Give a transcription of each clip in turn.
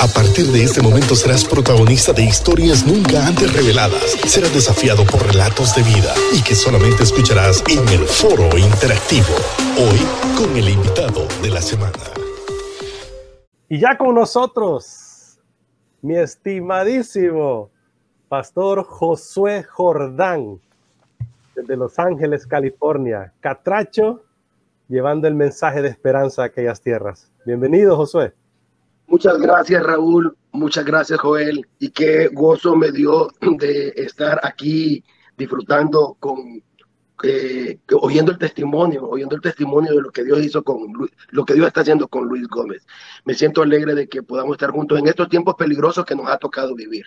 A partir de este momento serás protagonista de historias nunca antes reveladas. Serás desafiado por relatos de vida y que solamente escucharás en el foro interactivo. Hoy con el invitado de la semana. Y ya con nosotros, mi estimadísimo Pastor Josué Jordán, desde Los Ángeles, California. Catracho, llevando el mensaje de esperanza a aquellas tierras. Bienvenido, Josué. Muchas gracias, Raúl. Muchas gracias, Joel. Y qué gozo me dio de estar aquí disfrutando con, eh, oyendo el testimonio, oyendo el testimonio de lo que Dios hizo con lo que Dios está haciendo con Luis Gómez. Me siento alegre de que podamos estar juntos en estos tiempos peligrosos que nos ha tocado vivir.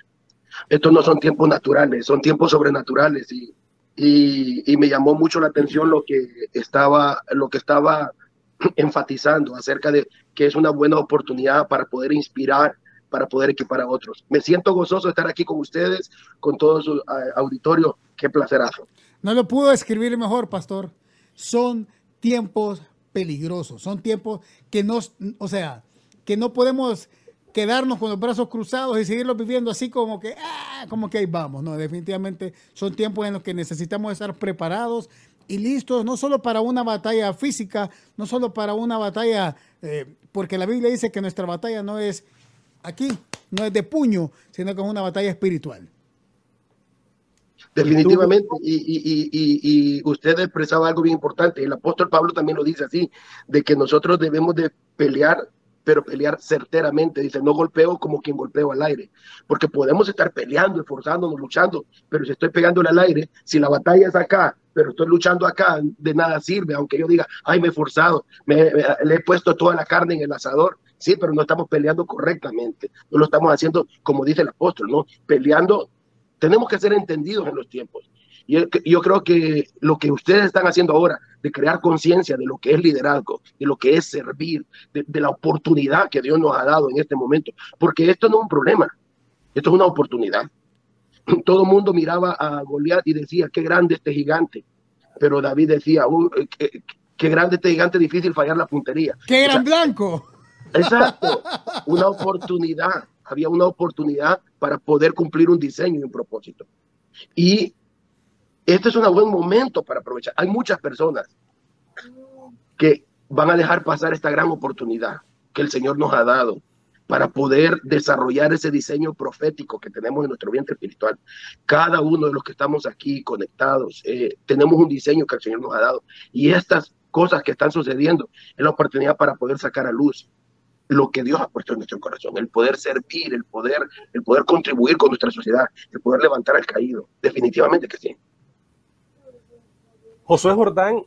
Estos no son tiempos naturales, son tiempos sobrenaturales y, y, y me llamó mucho la atención lo que estaba, lo que estaba enfatizando acerca de que es una buena oportunidad para poder inspirar, para poder equipar a otros. Me siento gozoso de estar aquí con ustedes, con todo su auditorio. Qué placerazo. No lo pudo escribir mejor, pastor. Son tiempos peligrosos, son tiempos que no, o sea, que no podemos quedarnos con los brazos cruzados y seguirlos viviendo así como que, ah, como que ahí vamos. No, definitivamente son tiempos en los que necesitamos estar preparados y listos, no solo para una batalla física, no solo para una batalla, eh, porque la Biblia dice que nuestra batalla no es aquí, no es de puño, sino que es una batalla espiritual. Definitivamente, y, y, usted expresaba algo bien importante, el apóstol Pablo también lo dice así, de que nosotros debemos de pelear pero pelear certeramente. Dice, no golpeo como quien golpeo al aire, porque podemos estar peleando, esforzándonos, luchando, pero si estoy pegándole al aire, si la batalla es acá, pero estoy luchando acá, de nada sirve, aunque yo diga, ay, me he forzado, me, le he puesto toda la carne en el asador. Sí, pero no estamos peleando correctamente, no lo estamos haciendo como dice el apóstol, ¿no? Peleando, tenemos que ser entendidos en los tiempos. Y yo creo que lo que ustedes están haciendo ahora, de crear conciencia de lo que es liderazgo, de lo que es servir, de, la oportunidad que Dios nos ha dado en este momento, porque esto no es un problema, esto es una oportunidad. Todo el mundo miraba a Goliat y decía, qué grande este gigante, pero David decía, qué, grande este gigante, difícil fallar la puntería. ¡Qué gran blanco! Exacto, una oportunidad, había una oportunidad para poder cumplir un diseño y un propósito. Y este es un buen momento para aprovechar. Hay muchas personas que van a dejar pasar esta gran oportunidad que el Señor nos ha dado para poder desarrollar ese diseño profético que tenemos en nuestro vientre espiritual. Cada uno de los que estamos aquí conectados, eh, tenemos un diseño que el Señor nos ha dado. Y estas cosas que están sucediendo es la oportunidad para poder sacar a luz lo que Dios ha puesto en nuestro corazón, el poder servir, el poder, el poder contribuir con nuestra sociedad, el poder levantar al caído. Definitivamente que sí. Josué Jordán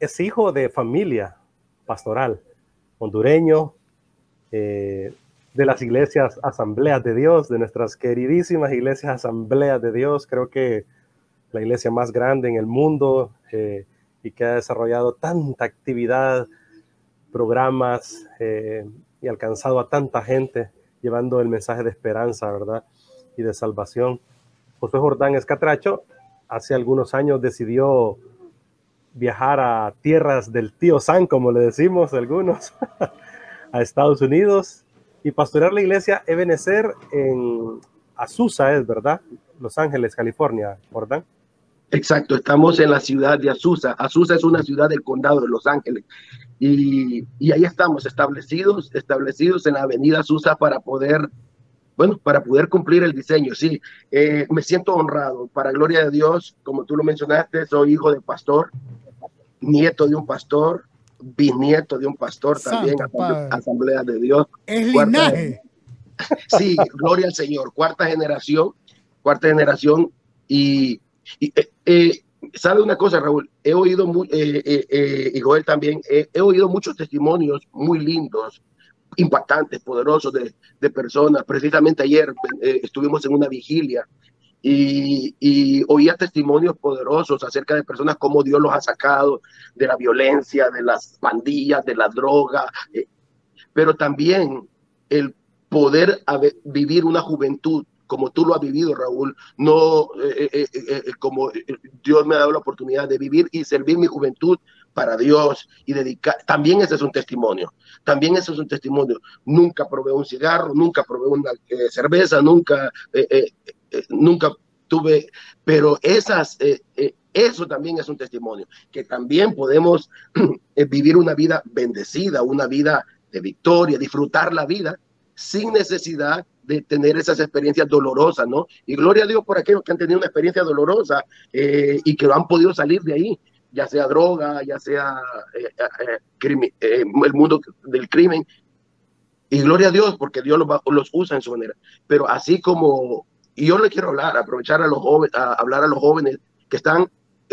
es hijo de familia pastoral, hondureño, eh, de las iglesias Asambleas de Dios, de nuestras queridísimas iglesias Asambleas de Dios, creo que la iglesia más grande en el mundo eh, y que ha desarrollado tanta actividad, programas eh, y alcanzado a tanta gente llevando el mensaje de esperanza, ¿verdad? Y de salvación. Josué Jordán Escatracho hace algunos años decidió viajar a tierras del tío San, como le decimos algunos, a Estados Unidos y pastorear la iglesia Ebenezer en Azusa, es verdad, Los Ángeles, California, ¿verdad? Exacto, estamos en la ciudad de Azusa. Azusa es una ciudad del condado de Los Ángeles. Y, y ahí estamos establecidos, establecidos en la avenida Azusa para poder bueno, para poder cumplir el diseño, sí, eh, me siento honrado, para gloria de Dios, como tú lo mencionaste, soy hijo de pastor, nieto de un pastor, bisnieto de un pastor también, Asamblea de Dios. Es linaje. Sí, gloria al Señor, cuarta generación, cuarta generación y, y eh, eh, sabe una cosa, Raúl, he oído, muy, eh, y Joel también, he oído muchos testimonios muy lindos, impactantes, poderosos de, de personas. Precisamente ayer estuvimos en una vigilia y, oía testimonios poderosos acerca de personas como Dios los ha sacado de la violencia, de las pandillas, de la droga, eh, pero también el poder vivir una juventud como tú lo has vivido, Raúl, no eh, eh, como Dios me ha dado la oportunidad de vivir y servir mi juventud para Dios y dedicar, también ese es un testimonio, también ese es un testimonio. Nunca probé un cigarro, nunca probé una eh, cerveza, nunca, eh, eh, nunca tuve, pero esas, eso también es un testimonio, que también podemos vivir una vida bendecida, una vida de victoria, disfrutar la vida sin necesidad de tener esas experiencias dolorosas, ¿no? Y gloria a Dios por aquellos que han tenido una experiencia dolorosa y que han podido salir de ahí ya sea droga, ya sea eh, eh, eh, el mundo del crimen. Y gloria a Dios, porque Dios los, los, usa en su manera. Pero así como, y yo le quiero hablar, aprovechar a los jóvenes, a hablar a los jóvenes que están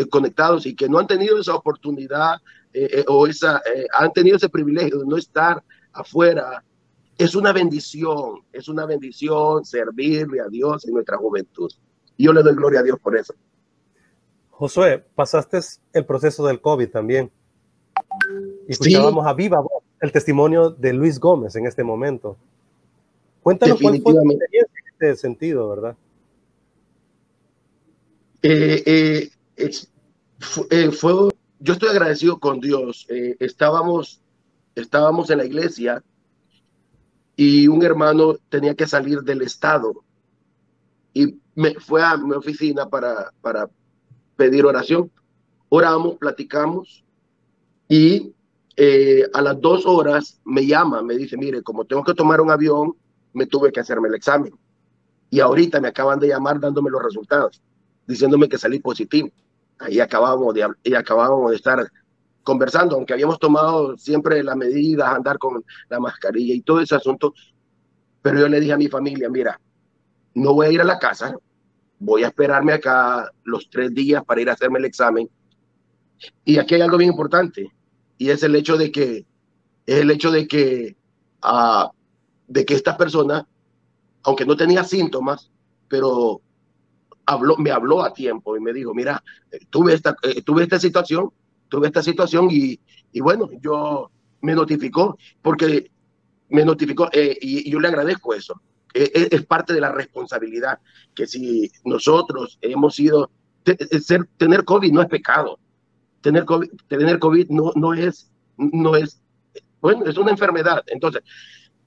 conectados y que no han tenido esa oportunidad o esa, han tenido ese privilegio de no estar afuera. Es una bendición, es una bendición servirle a Dios en nuestra juventud. Y yo le doy gloria a Dios por eso. Josué, pasaste el proceso del COVID también. Y escuchábamos a viva el testimonio de Luis Gómez en este momento. Cuéntanos cuál fue tu experiencia en este sentido, ¿verdad? Eh, eh, eh, fue, yo estoy agradecido con Dios. estábamos, estábamos en la iglesia y un hermano tenía que salir del estado y me fue a mi oficina para, para pedir oración. Oramos, platicamos y eh, a las dos horas me llama, me dice, mire, como tengo que tomar un avión, me tuve que hacerme el examen. Y ahorita me acaban de llamar dándome los resultados, diciéndome que salí positivo. Ahí acabamos de, y acabábamos de estar conversando, aunque habíamos tomado siempre las medidas, andar con la mascarilla y todo ese asunto. Pero yo le dije a mi familia, mira, no voy a ir a la casa, voy a esperarme acá los tres días para ir a hacerme el examen. Y aquí hay algo bien importante, y es el hecho de que, es el hecho de que, uh, de que esta persona, aunque no tenía síntomas, pero habló, me habló a tiempo y me dijo, mira, tuve esta, eh, tuve esta situación, tuve esta situación y, y bueno, yo me notificó, porque me notificó, eh, y yo le agradezco eso, es, parte de la responsabilidad, que si nosotros hemos sido, ser, tener COVID no es pecado, tener COVID, tener COVID no, no, es, no es, bueno, es una enfermedad. Entonces,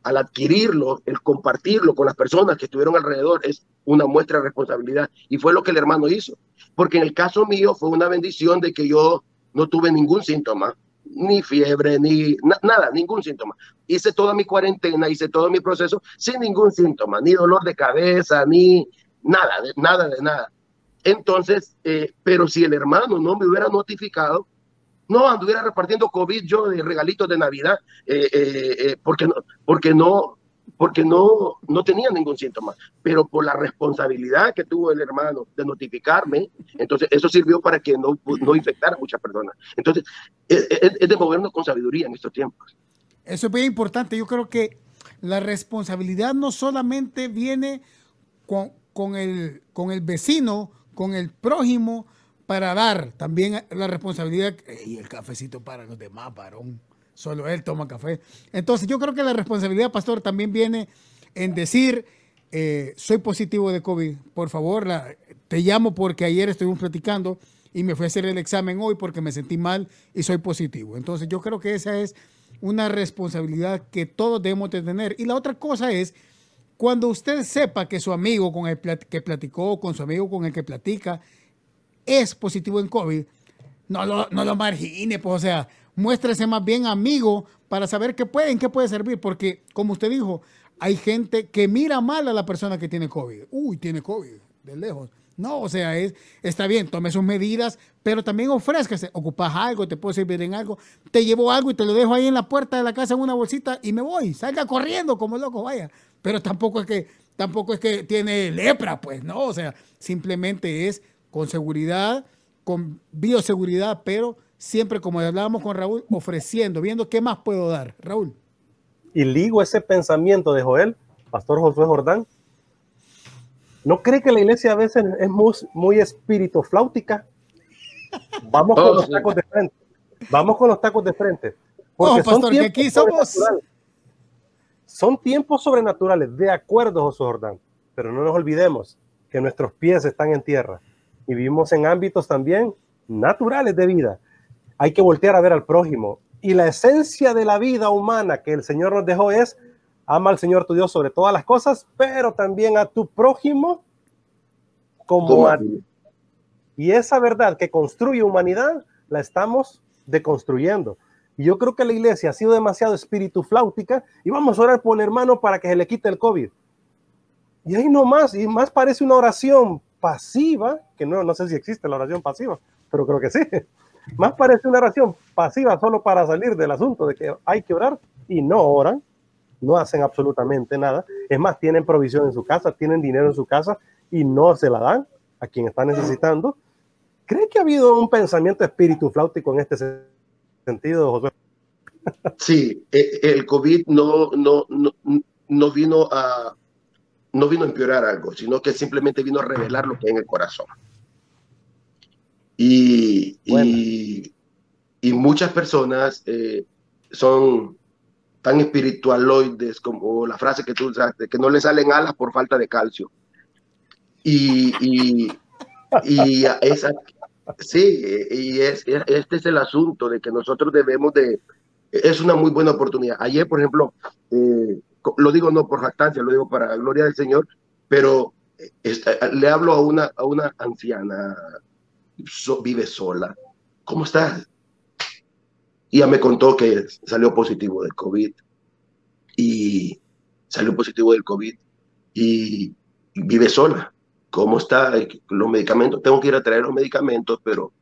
al adquirirlo, el compartirlo con las personas que estuvieron alrededor es una muestra de responsabilidad. Y fue lo que el hermano hizo. Porque en el caso mío fue una bendición de que yo no tuve ningún síntoma ni fiebre, ni nada, ningún síntoma. Hice toda mi cuarentena, hice todo mi proceso sin ningún síntoma, ni dolor de cabeza, ni nada, de, nada de nada. Entonces, eh, pero si el hermano no me hubiera notificado, no anduviera repartiendo COVID yo de regalitos de Navidad, eh, eh, porque, no, porque no, porque no, no tenía ningún síntoma, pero por la responsabilidad que tuvo el hermano de notificarme, entonces eso sirvió para que no, no infectara a muchas personas. Entonces, es, de movernos con sabiduría en estos tiempos. Eso es bien importante. Yo creo que la responsabilidad no solamente viene con, con, el, con el vecino, con el prójimo, para dar también la responsabilidad y el cafecito para los demás, varón. Solo él toma café. Entonces yo creo que la responsabilidad, pastor, también viene en decir, eh, soy positivo de COVID, por favor, te llamo porque ayer estuvimos platicando y me fui a hacer el examen hoy porque me sentí mal y soy positivo. Entonces yo creo que esa es una responsabilidad que todos debemos de tener. Y la otra cosa es, cuando usted sepa que su amigo con el que platicó, con su amigo con el que platica, es positivo en COVID, no lo, no lo margine, pues o sea, muéstrese más bien amigo para saber qué puede, en qué puede servir, porque como usted dijo, hay gente que mira mal a la persona que tiene COVID. Uy, tiene COVID, de lejos. No, o sea, es, está bien, tome sus medidas, pero también ofrézcase. Ocupas algo, te puedo servir en algo, te llevo algo y te lo dejo ahí en la puerta de la casa en una bolsita y me voy. Salga corriendo como loco, vaya. Pero tampoco es que, tampoco es que tiene lepra, pues, no. O sea, simplemente es con seguridad, con bioseguridad, pero siempre, como hablábamos con Raúl, ofreciendo, viendo qué más puedo dar. Raúl. Y ligo ese pensamiento de Joel, Pastor Josué Jordán. ¿No cree que la iglesia a veces es muy, muy espíritu flautica? Vamos con oh, los tacos de frente. Vamos con los tacos de frente. Porque oh, pastor, que aquí somos. Son tiempos sobrenaturales, de acuerdo, Josué Jordán. Pero no nos olvidemos que nuestros pies están en tierra y vivimos en ámbitos también naturales de vida. hay que voltear a ver al prójimo. Y la esencia de la vida humana que el Señor nos dejó es, ama al Señor tu Dios sobre todas las cosas, pero también a tu prójimo como a ti. Y esa verdad que construye humanidad, la estamos deconstruyendo. Y yo creo que la iglesia ha sido demasiado espíritu flautica y vamos a orar por el hermano para que se le quite el COVID. Y ahí no más, y más parece una oración pasiva, que no, no sé si existe la oración pasiva, pero creo que sí. Más parece una oración pasiva solo para salir del asunto de que hay que orar y no oran, no hacen absolutamente nada. Es más, tienen provisión en su casa, tienen dinero en su casa y no se la dan a quien está necesitando. ¿Cree que ha habido un pensamiento espíritu flautico en este sentido, José? Sí, e, el COVID no, no, no, no vino a no vino a empeorar algo, sino que simplemente vino a revelar lo que hay en el corazón. Y, y, muchas personas eh, son tan espiritualoides como la frase que tú usaste, que no le salen alas por falta de calcio. Y, y, y esa, sí, y es, este es el asunto de que nosotros debemos de, es una muy buena oportunidad. Ayer, por ejemplo, eh, lo digo no por jactancia, lo digo para la gloria del Señor, pero eh, le hablo a una, a una anciana, vive sola. ¿Cómo estás? Y ya me contó que salió positivo del COVID y salió positivo del COVID y vive sola. ¿Cómo está? Los medicamentos, tengo que ir a traer los medicamentos, pero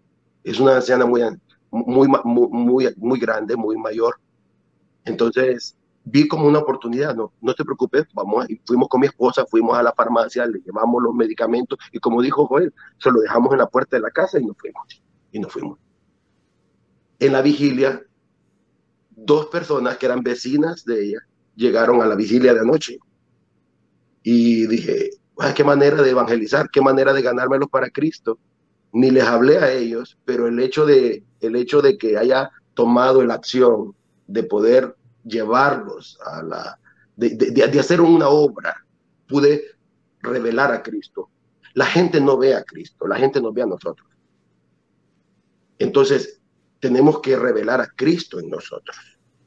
es una anciana muy, muy, muy, muy grande, muy mayor. Entonces, vi como una oportunidad, no, no te preocupes, vamos, y fuimos con mi esposa, fuimos a la farmacia, le llevamos los medicamentos y como dijo Joel, se lo dejamos en la puerta de la casa y nos fuimos, y nos fuimos. En la vigilia, dos personas que eran vecinas de ella llegaron a la vigilia de anoche y dije, qué manera de evangelizar, qué manera de ganármelos para Cristo. Ni les hablé a ellos, pero el hecho de, el hecho de que haya tomado la acción de poder llevarlos a la, de, hacer una obra, pude revelar a Cristo. La gente no ve a Cristo, la gente nos ve a nosotros. Entonces, tenemos que revelar a Cristo en nosotros.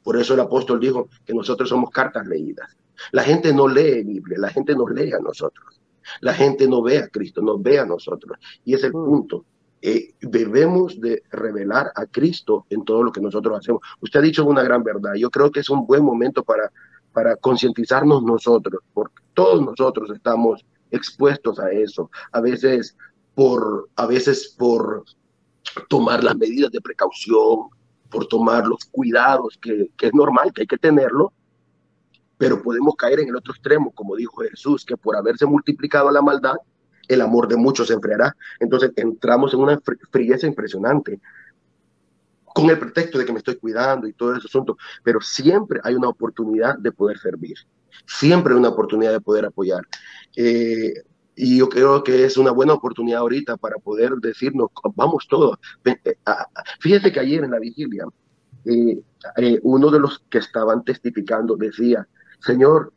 Por eso el apóstol dijo que nosotros somos cartas leídas. La gente no lee Biblia, la gente nos lee a nosotros. La gente no ve a Cristo, nos ve a nosotros. Y es el mm. punto. Eh, debemos de revelar a Cristo en todo lo que nosotros hacemos. Usted ha dicho una gran verdad. Yo creo que es un buen momento para, para concientizarnos nosotros, porque todos nosotros estamos expuestos a eso. A veces por, a veces por tomar las medidas de precaución, por tomar los cuidados que, que es normal, que hay que tenerlo, pero podemos caer en el otro extremo, como dijo Jesús, que por haberse multiplicado la maldad, el amor de muchos se enfriará. Entonces entramos en una frieza impresionante con el pretexto de que me estoy cuidando y todo ese asunto, pero siempre hay una oportunidad de poder servir, siempre hay una oportunidad de poder apoyar. Eh, y yo creo que es una buena oportunidad ahorita para poder decirnos, vamos todos. Eh, fíjese que ayer en la vigilia, eh, uno de los que estaban testificando decía, Señor,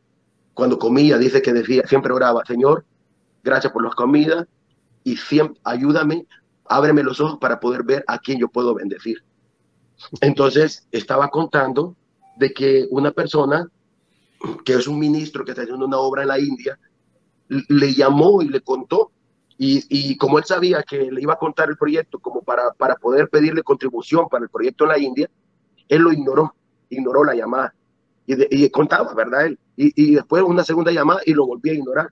cuando comía, dice que decía, siempre oraba, Señor, gracias por las comidas y siempre ayúdame, ábreme los ojos para poder ver a quién yo puedo bendecir. Entonces estaba contando de que una persona que es un ministro que está haciendo una obra en la India, le llamó y le contó. Y, como él sabía que le iba a contar el proyecto como para, para poder pedirle contribución para el proyecto en la India, él lo ignoró, ignoró la llamada. Y, y contaba, ¿verdad? Él. Y, y después una segunda llamada y lo volví a ignorar.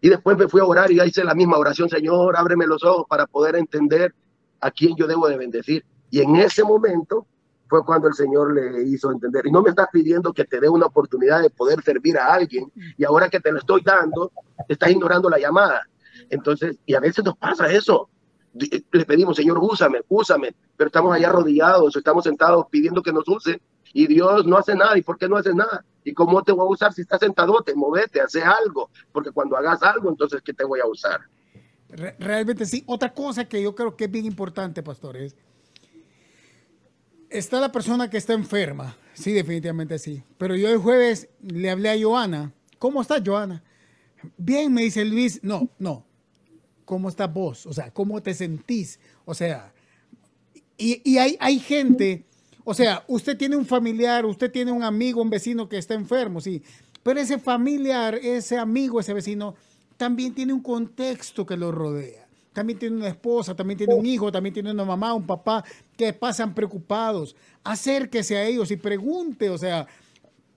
Y después me fui a orar y hice la misma oración, Señor, ábreme los ojos para poder entender a quién yo debo de bendecir. Y en ese momento fue cuando el Señor le hizo entender. Y no me estás pidiendo que te dé una oportunidad de poder servir a alguien. Y ahora que te lo estoy dando, estás ignorando la llamada. Entonces, y a veces nos pasa eso. Le pedimos, Señor, úsame, úsame. Pero estamos allá arrodillados, estamos sentados pidiendo que nos use. Y Dios no hace nada. ¿Y por qué no hace nada? ¿Y cómo te voy a usar si estás sentado? Te movete, hace algo, porque cuando hagas algo, entonces, ¿qué te voy a usar? Realmente sí. Otra cosa que yo creo que es bien importante, pastor, es, está la persona que está enferma, sí, definitivamente sí. Pero yo el jueves le hablé a Joana, ¿cómo estás, Joana? Bien, me dice Luis, no, no, ¿cómo estás vos? O sea, ¿cómo te sentís? O sea, Y, y hay, hay gente, o sea, usted tiene un familiar, usted tiene un amigo, un vecino que está enfermo, sí, pero ese familiar, ese amigo, ese vecino, también tiene un contexto que lo rodea. También tiene una esposa, también tiene un hijo, también tiene una mamá, un papá que pasan preocupados. Acérquese a ellos y pregunte, o sea,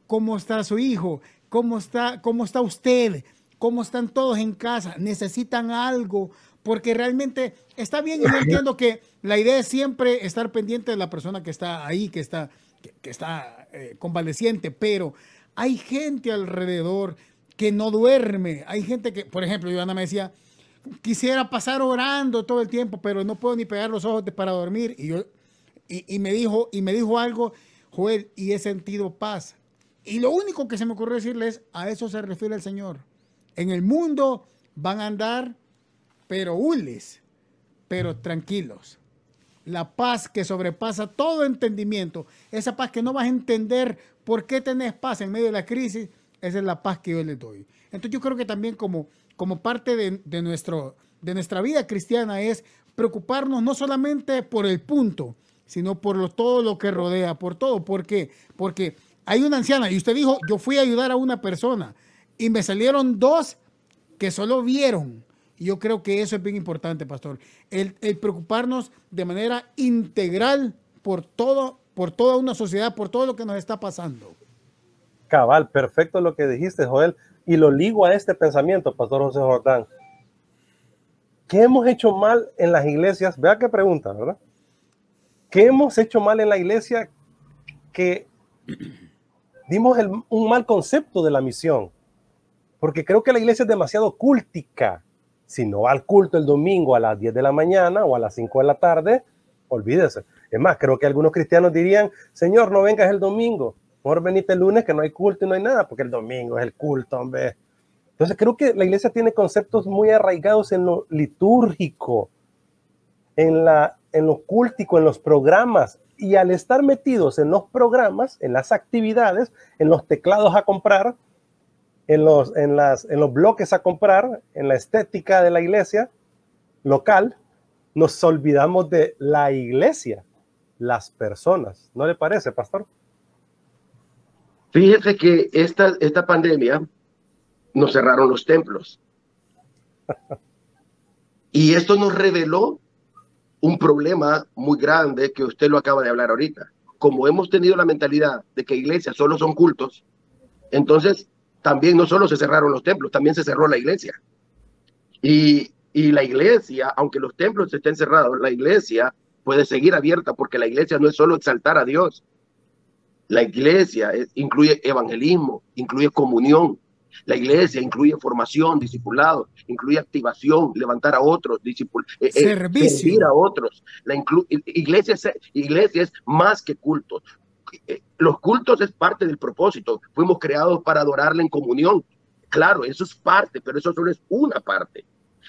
¿cómo está su hijo? ¿Cómo está, cómo está usted? ¿Cómo están todos en casa? ¿Necesitan algo? Porque realmente está bien y yo entiendo que la idea es siempre estar pendiente de la persona que está ahí, que está, que, está eh, convaleciente, pero hay gente alrededor que no duerme. Hay gente que, por ejemplo, Joana me decía, quisiera pasar orando todo el tiempo, pero no puedo ni pegar los ojos para dormir. Y, yo, y, me dijo, y me dijo algo, Joel, y he sentido paz. Y lo único que se me ocurrió decirles, a eso se refiere el Señor. En el mundo van a andar, pero hules, pero tranquilos. La paz que sobrepasa todo entendimiento, esa paz que no vas a entender por qué tenés paz en medio de la crisis, esa es la paz que yo les doy. Entonces yo creo que también como, como parte de, nuestro, de nuestra vida cristiana es preocuparnos no solamente por el punto, sino por todo lo que rodea, por todo. ¿Por qué? Porque hay una anciana y usted dijo, yo fui a ayudar a una persona y me salieron dos que solo vieron. Y yo creo que eso es bien importante, pastor. El, el preocuparnos de manera integral por todo, por toda una sociedad, por todo lo que nos está pasando. Cabal, perfecto lo que dijiste, Joel. Y lo ligo a este pensamiento, Pastor José Jordán. ¿Qué hemos hecho mal en las iglesias? Vea qué pregunta, ¿verdad? ¿Qué hemos hecho mal en la iglesia que dimos un mal concepto de la misión? Porque creo que la iglesia es demasiado cúltica. Si no va al culto el domingo a las 10 de la mañana o a las 5 de la tarde, olvídese. Es más, creo que algunos cristianos dirían, Señor, no vengas el domingo. Mejor venite el lunes que no hay culto y no hay nada, porque el domingo es el culto, hombre. Entonces creo que la iglesia tiene conceptos muy arraigados en lo litúrgico, en, la, en lo cultico, en los programas. Y al estar metidos en los programas, en las actividades, en los teclados a comprar, en los, en las, en los bloques a comprar, en la estética de la iglesia local, nos olvidamos de la iglesia, las personas. ¿No le parece, pastor? Fíjese que esta, esta pandemia nos cerraron los templos. Y esto nos reveló un problema muy grande que usted lo acaba de hablar ahorita. Como hemos tenido la mentalidad de que iglesias solo son cultos, entonces también no solo se cerraron los templos, también se cerró la iglesia. Y, y la iglesia, aunque los templos estén cerrados, la iglesia puede seguir abierta porque la iglesia no es solo exaltar a Dios, la iglesia incluye evangelismo, incluye comunión. La iglesia incluye formación, discipulado, incluye activación, levantar a otros, eh, eh, servir a otros. La iglesia, iglesia es más que cultos. Eh, los cultos es parte del propósito. Fuimos creados para adorarle en comunión. Claro, eso es parte, pero eso solo es una parte.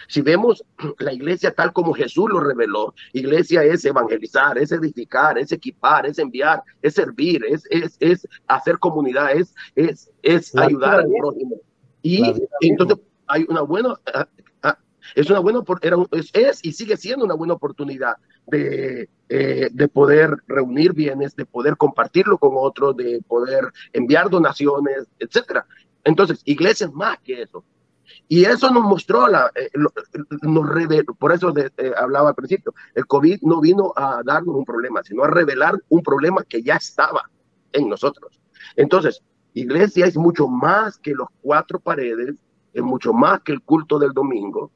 Si vemos la iglesia tal como Jesús lo reveló, iglesia es evangelizar, es edificar, es equipar, es enviar, es servir, es, es, es hacer comunidad, es, es, es ayudar al prójimo. Y entonces hay una buena, es una buena, es, es, y sigue siendo una buena oportunidad de, eh, de poder reunir bienes, de poder compartirlo con otros, de poder enviar donaciones, etcétera. Entonces, iglesia es más que eso. Y eso nos mostró, la, eh, nos reveló, por eso eh, hablaba al principio, el COVID no vino a darnos un problema, sino a revelar un problema que ya estaba en nosotros. Entonces, iglesia es mucho más que los cuatro paredes, es mucho más que el culto del domingo.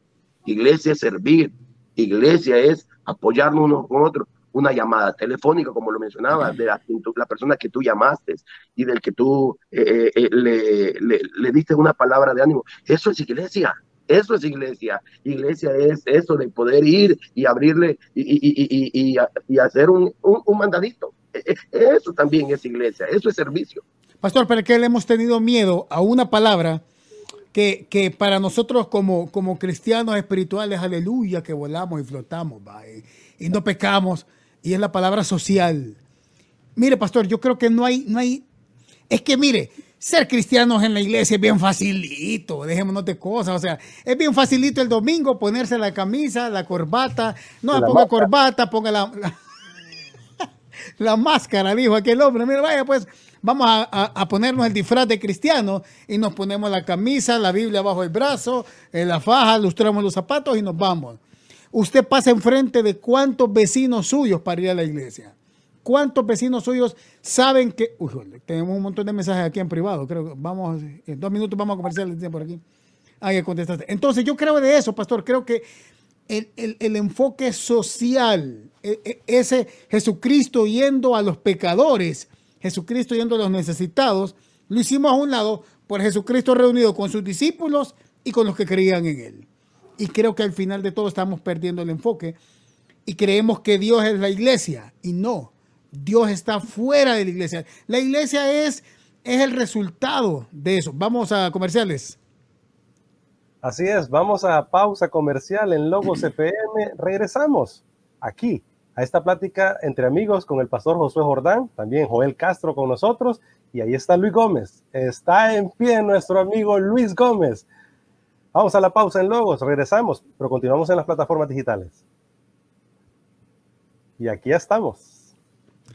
Iglesia es servir, iglesia es apoyarnos unos con otros una llamada telefónica, como lo mencionaba, de la, persona que tú llamaste y del que tú eh, eh, eh, le, le, diste una palabra de ánimo. Eso es iglesia. Eso es iglesia. Iglesia es eso de poder ir y abrirle y, y, hacer un, un, mandadito. E, e, eso también es iglesia. Eso es servicio. Pastor, ¿para qué le hemos tenido miedo a una palabra que, que, para nosotros como, como cristianos espirituales, aleluya, que volamos y flotamos y no pecamos? y es la palabra social. Mire, pastor, yo creo que no hay, no hay, es que mire, ser cristianos en la iglesia es bien facilito, dejémonos de cosas, o sea, es bien facilito el domingo ponerse la camisa, la corbata, no ponga corbata, ponga la, la máscara, dijo aquel hombre. Mira, vaya, pues vamos a, ponernos el disfraz de cristiano y nos ponemos la camisa, la Biblia bajo el brazo, en la faja, lustramos los zapatos y nos vamos. Usted pasa enfrente de cuántos vecinos suyos para ir a la iglesia. ¿Cuántos vecinos suyos saben que... Uy, tenemos un montón de mensajes aquí en privado. Creo que vamos, en dos minutos vamos a conversar por aquí. Contestaste. Entonces yo creo de eso, pastor. Creo que el, enfoque social, e, e, ese Jesucristo yendo a los pecadores, Jesucristo yendo a los necesitados, lo hicimos a un lado por Jesucristo reunido con sus discípulos y con los que creían en él. Y creo que al final de todo estamos perdiendo el enfoque y creemos que Dios es la iglesia y no. Dios está fuera de la iglesia. La iglesia es, es el resultado de eso. Vamos a comerciales. Así es, vamos a pausa comercial en Logos CPM. Regresamos aquí a esta plática entre amigos con el pastor Josué Jordán, también Joel Castro con nosotros, y ahí está Luis Gómez. Está en pie nuestro amigo Luis Gómez. Vamos a la pausa en Logos, regresamos, pero continuamos en las plataformas digitales. Y aquí estamos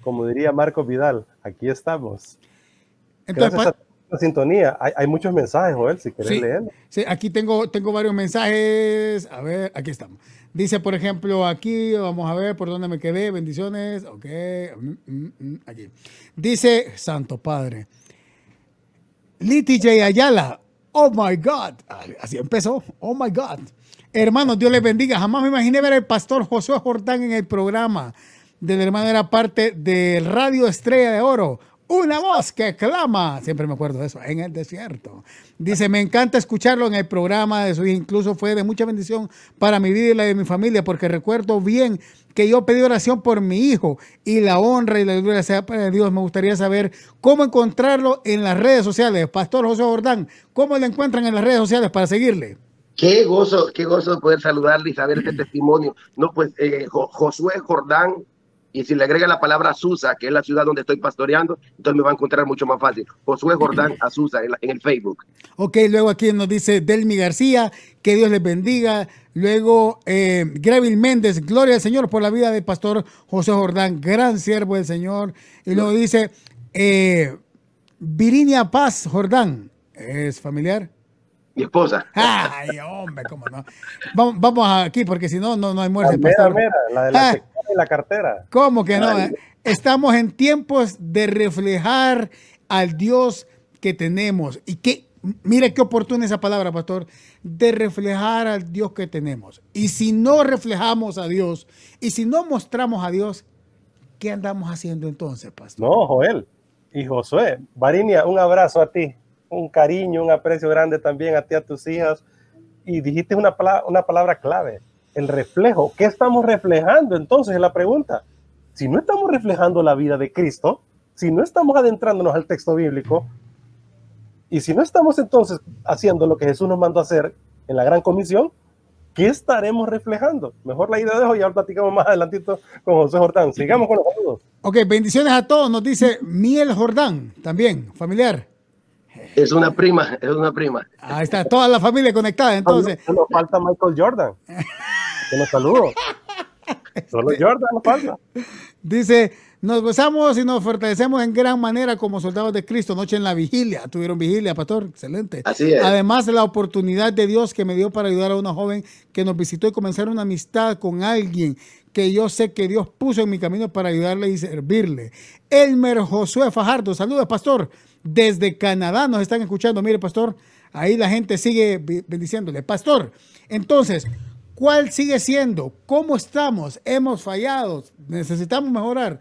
como diría Marco Vidal, aquí estamos. Entonces, Gracias a la sintonía. Hay, muchos mensajes, Joel, si quieres leer. Sí, aquí tengo, tengo varios mensajes. A ver, aquí estamos. Dice, por ejemplo, aquí, vamos a ver por dónde me quedé. Bendiciones. Ok. Mm, mm, mm, aquí. Dice, Santo Padre. Liti J. Ayala. Oh my God. Así empezó. Oh my God. Hermanos, Dios les bendiga. Jamás me imaginé ver al pastor Josué Jordán en el programa del hermano era parte del Radio Estrella de Oro. Una voz que clama, siempre me acuerdo de eso, en el desierto. Dice, me encanta escucharlo en el programa de su incluso fue de mucha bendición para mi vida y la de mi familia, porque recuerdo bien que yo pedí oración por mi hijo y la honra y la gloria sea para Dios. Me gustaría saber cómo encontrarlo en las redes sociales. Pastor José Jordán, ¿cómo lo encuentran en las redes sociales para seguirle? Qué gozo, qué gozo poder saludarle y saber este testimonio. No, pues eh, Josué Jordán y si le agrega la palabra Azusa, que es la ciudad donde estoy pastoreando, entonces me va a encontrar mucho más fácil. Josué Jordán Azusa en, el Facebook. Ok, luego aquí nos dice Delmi García, que Dios les bendiga. Luego eh, Greville Méndez, gloria al Señor por la vida del pastor José Jordán, gran siervo del Señor. Y luego dice eh, Virinia Paz Jordán, ¿es familiar? Mi esposa. Ay, hombre, cómo no. Vamos, vamos aquí porque si no, no, no hay muerte. la de la ah, la cartera. ¿Cómo que no? Estamos en tiempos de reflejar al Dios que tenemos. Y que, mire qué oportuna esa palabra, pastor, de reflejar al Dios que tenemos. Y si no reflejamos a Dios, y si no mostramos a Dios, ¿qué andamos haciendo entonces, pastor? No, Joel y Josué. Varinia, un abrazo a ti, un cariño, un aprecio grande también a ti, a tus hijas. Y dijiste una, una palabra clave el reflejo. ¿Qué estamos reflejando entonces? Es la pregunta. Si no estamos reflejando la vida de Cristo, si no estamos adentrándonos al texto bíblico, y si no estamos entonces haciendo lo que Jesús nos mandó hacer en la gran comisión, ¿qué estaremos reflejando? Mejor la idea dejo y ahora platicamos más adelantito con José Jordán. Sigamos con los saludos. Ok, bendiciones a todos. Nos dice Miel Jordán, también, familiar. Es una prima, es una prima. Ahí está, toda la familia conectada entonces. nos falta Michael Jordan. los saludo. Solo Jordan nos falta. Dice, nos gozamos y nos fortalecemos en gran manera como soldados de Cristo. Noche en la vigilia. Tuvieron vigilia, pastor. Excelente. Así es. Además de la oportunidad de Dios que me dio para ayudar a una joven que nos visitó y comenzar una amistad con alguien que yo sé que Dios puso en mi camino para ayudarle y servirle. Elmer Josué Fajardo. Saludos, pastor. Desde Canadá nos están escuchando. Mire, pastor, ahí la gente sigue bendiciéndole. Pastor, entonces, ¿Cuál sigue siendo? ¿Cómo estamos? ¿Hemos fallado? ¿Necesitamos mejorar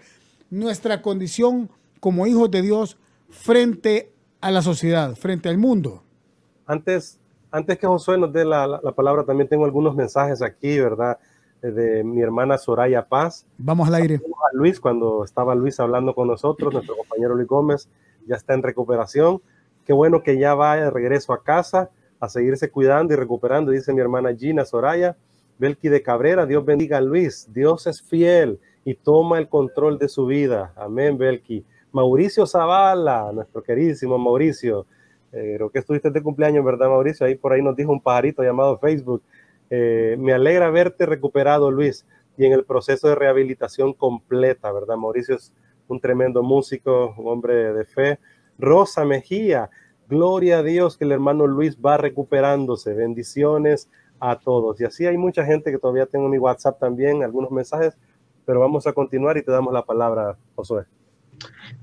nuestra condición como hijos de Dios frente a la sociedad, frente al mundo? Antes, antes que Josué nos dé la, palabra, también tengo algunos mensajes aquí, ¿verdad? De mi hermana Soraya Paz. Vamos al aire. A Luis, cuando estaba Luis hablando con nosotros, nuestro compañero Luis Gómez ya está en recuperación. Qué bueno que ya va de regreso a casa a seguirse cuidando y recuperando, dice mi hermana Gina Soraya. Belki de Cabrera, Dios bendiga a Luis, Dios es fiel y toma el control de su vida. Amén, Belki. Mauricio Zavala, nuestro queridísimo Mauricio, eh, creo que estuviste de cumpleaños, ¿verdad, Mauricio? Ahí por ahí nos dijo un pajarito llamado Facebook. Eh, me alegra verte recuperado, Luis. y en el proceso de rehabilitación completa, ¿verdad? Mauricio un tremendo músico, un hombre de fe. Rosa Mejía, gloria a Dios que el hermano Luis va recuperándose. Bendiciones a todos. Y así hay mucha gente que todavía tengo en mi WhatsApp también, algunos mensajes, pero vamos a continuar y te damos la palabra, Josué.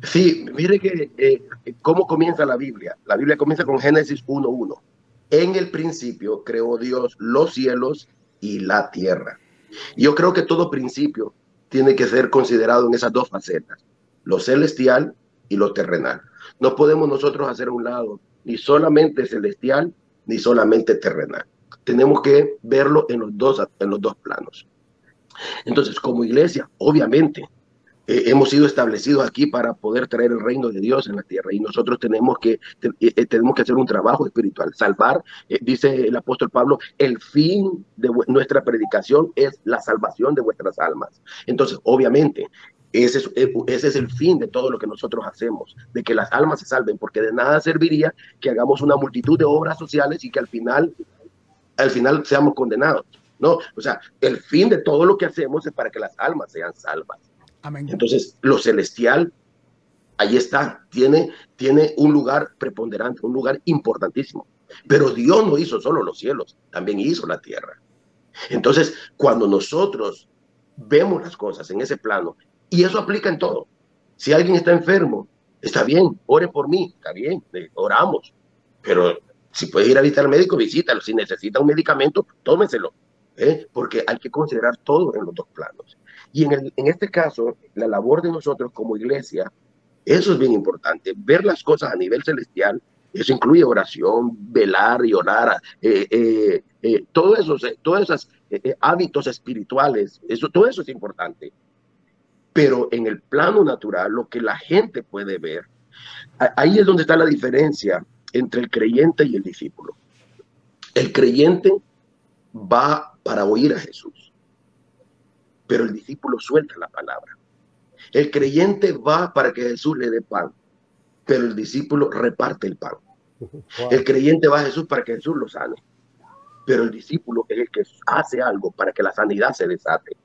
Sí, mire que eh, cómo comienza la Biblia. La Biblia comienza con Génesis 1.1. En el principio creó Dios los cielos y la tierra. Yo creo que todo principio tiene que ser considerado en esas dos facetas, lo celestial y lo terrenal. No podemos nosotros hacer un lado ni solamente celestial ni solamente terrenal. Tenemos que verlo en los dos, en los dos planos. Entonces, como iglesia, obviamente, eh, hemos sido establecidos aquí para poder traer el reino de Dios en la tierra y nosotros tenemos que, eh, eh, tenemos que hacer un trabajo espiritual, salvar, dice el apóstol Pablo, el fin de nuestra predicación es la salvación de vuestras almas. Entonces, obviamente, ese es, ese es, el fin de todo lo que nosotros hacemos, de que las almas se salven, porque de nada serviría que hagamos una multitud de obras sociales y que al final, al final seamos condenados. No, o sea, el fin de todo lo que hacemos es para que las almas sean salvas. Entonces, lo celestial, ahí está, tiene, tiene un lugar preponderante, un lugar importantísimo. Pero Dios no hizo solo los cielos, también hizo la tierra. Entonces, cuando nosotros vemos las cosas en ese plano, y eso aplica en todo. Si alguien está enfermo, está bien, ore por mí, está bien, oramos. Pero si puede ir a visitar al médico, visítalo. Si necesita un medicamento, tómeselo. ¿eh? Porque hay que considerar todo en los dos planos. Y en, el, en este caso, la labor de nosotros como iglesia, eso es bien importante, ver las cosas a nivel celestial, eso incluye oración, velar y orar, eh, todos esos, todos esos hábitos espirituales, eso, todo eso es importante. Pero en el plano natural, lo que la gente puede ver, ahí es donde está la diferencia entre el creyente y el discípulo. El creyente va para oír a Jesús pero el discípulo suelta la palabra. El creyente va para que Jesús le dé pan, pero el discípulo reparte el pan. El creyente va a Jesús para que Jesús lo sane, pero el discípulo es el que hace algo para que la sanidad se desate.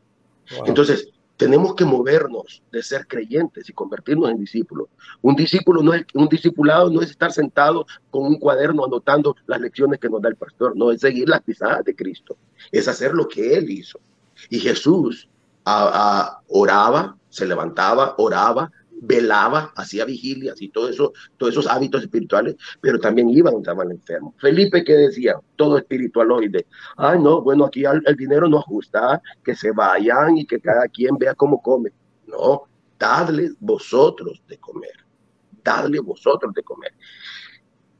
Entonces, tenemos que movernos de ser creyentes y convertirnos en discípulos. Un discípulo no es un discipulado no es estar sentado con un cuaderno anotando las lecciones que nos da el pastor, no es seguir las pisadas de Cristo, es hacer lo que él hizo. Y Jesús oraba, se levantaba, oraba, velaba, hacía vigilias y todo eso, todos esos hábitos espirituales, pero también iba donde estaban enfermos. Felipe que decía, todo espiritualoide, ay no, bueno, aquí el, dinero no ajusta, que se vayan y que cada quien vea cómo come. No, dadle vosotros de comer, dadle vosotros de comer.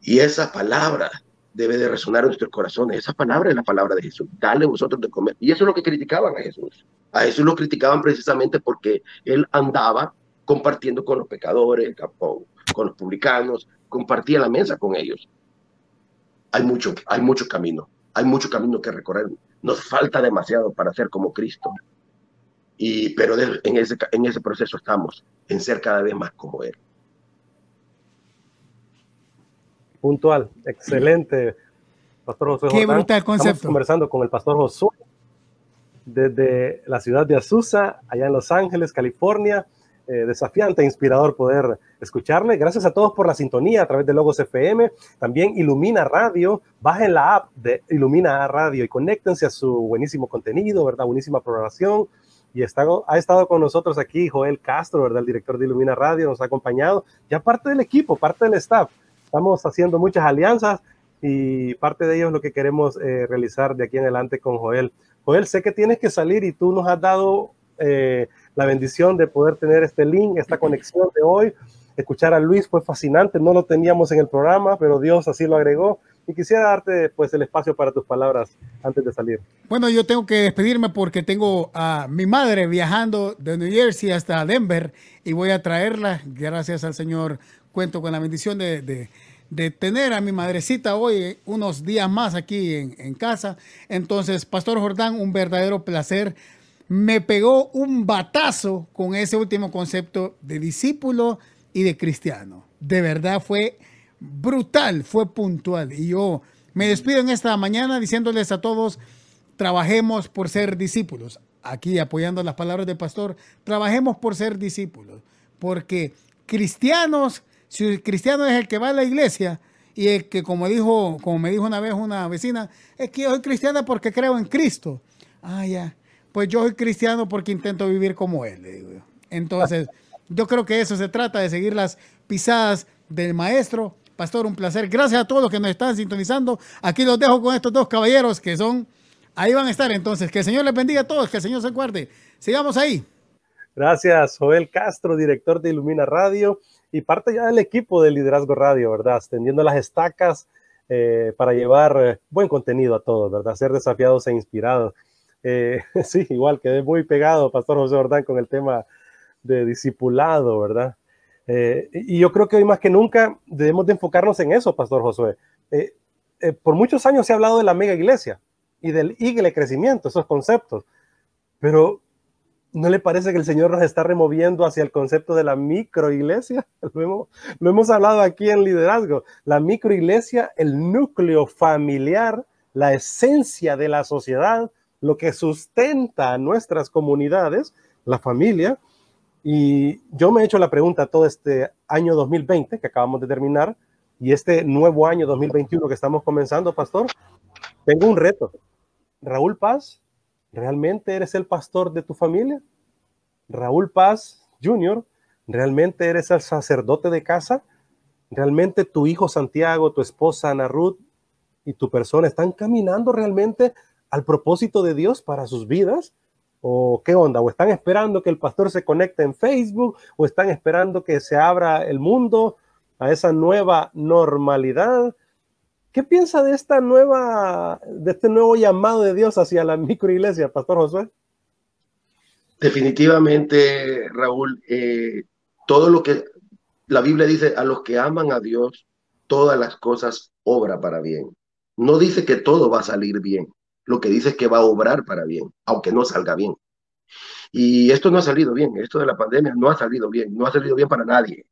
Y esa palabra debe de resonar en nuestros corazones. Esa palabra es la palabra de Jesús. Dale vosotros de comer. Y eso es lo que criticaban a Jesús. A Jesús lo criticaban precisamente porque él andaba compartiendo con los pecadores, con, con los publicanos, compartía la mesa con ellos. Hay mucho, hay mucho camino, hay mucho camino que recorrer. Nos falta demasiado para ser como Cristo. Y, pero en, ese, en ese proceso estamos, en ser cada vez más como Él. puntual, excelente, Pastor José. Qué brutal concepto. Estamos conversando con el Pastor Josué desde la ciudad de Azusa, allá en Los Ángeles, California. Eh, desafiante e inspirador poder escucharle. Gracias a todos por la sintonía a través de Logos FM. También Ilumina Radio. Bajen la app de Ilumina Radio y conéctense a su buenísimo contenido, ¿verdad? Buenísima programación. Y está, ha estado con nosotros aquí Joel Castro, ¿verdad? El director de Ilumina Radio, nos ha acompañado. Ya parte del equipo, parte del staff. Estamos haciendo muchas alianzas y parte de ello es lo que queremos eh, realizar de aquí en adelante con Joel. Joel, sé que tienes que salir y tú nos has dado eh, la bendición de poder tener este link, esta conexión de hoy. Escuchar a Luis fue fascinante, no lo teníamos en el programa, pero Dios así lo agregó. Y quisiera darte pues el espacio para tus palabras antes de salir. Bueno, yo tengo que despedirme porque tengo a mi madre viajando de New Jersey hasta Denver y voy a traerla, gracias al Señor, cuento con la bendición de, tener a mi madrecita hoy unos días más aquí en, casa. Entonces, Pastor Jordán, un verdadero placer. Me pegó un batazo con ese último concepto de discípulo y de cristiano. De verdad fue brutal, fue puntual. Y yo me despido en esta mañana diciéndoles a todos, trabajemos por ser discípulos. aquí apoyando las palabras del pastor, trabajemos por ser discípulos, porque cristianos, si el cristiano es el que va a la iglesia y el que, como dijo, como me dijo una vez una vecina, es que yo soy cristiana porque creo en Cristo. Ah, ya. Pues yo soy cristiano porque intento vivir como él, digo. Entonces, yo creo que eso se trata de seguir las pisadas del maestro. Pastor, un placer. Gracias a todos los que nos están sintonizando. Aquí los dejo con estos dos caballeros que son, ahí van a estar entonces. Que el Señor les bendiga a todos, que el Señor se guarde. Sigamos ahí. Gracias, Joel Castro, director de Ilumina Radio y parte ya del equipo de Liderazgo Radio, ¿verdad? Extendiendo las estacas eh, para llevar eh, buen contenido a todos, ¿verdad? Ser desafiados e inspirados. Eh, sí, igual quedé muy pegado, Pastor José Jordán, con el tema de discipulado, ¿verdad? Eh, y yo creo que hoy más que nunca debemos de enfocarnos en eso, Pastor Josué. Eh, eh, por muchos años se ha hablado de la mega iglesia y del igle crecimiento, esos conceptos, pero ¿no le parece que el Señor nos está removiendo hacia el concepto de la micro iglesia? Lo hemos, lo hemos hablado aquí en liderazgo. La micro iglesia, el núcleo familiar, la esencia de la sociedad, lo que sustenta a nuestras comunidades, la familia, y yo me he hecho la pregunta todo este año 2020 que acabamos de terminar y este nuevo año 2021 que estamos comenzando, pastor, tengo un reto. Raúl Paz, ¿realmente eres el pastor de tu familia? Raúl Paz Jr., ¿realmente eres el sacerdote de casa? ¿Realmente tu hijo Santiago, tu esposa Ana Ruth y tu persona están caminando realmente al propósito de Dios para sus vidas? ¿O qué onda? ¿O están esperando que el pastor se conecte en Facebook? ¿O están esperando que se abra el mundo a esa nueva normalidad? ¿Qué piensa de esta nueva, de este nuevo llamado de Dios hacia la microiglesia, Pastor Josué? Definitivamente, Raúl, eh, todo lo que la Biblia dice, a los que aman a Dios, todas las cosas obra para bien. No dice que todo va a salir bien lo que dice es que va a obrar para bien, aunque no salga bien. Y esto no ha salido bien, esto de la pandemia no ha salido bien, no ha salido bien para nadie,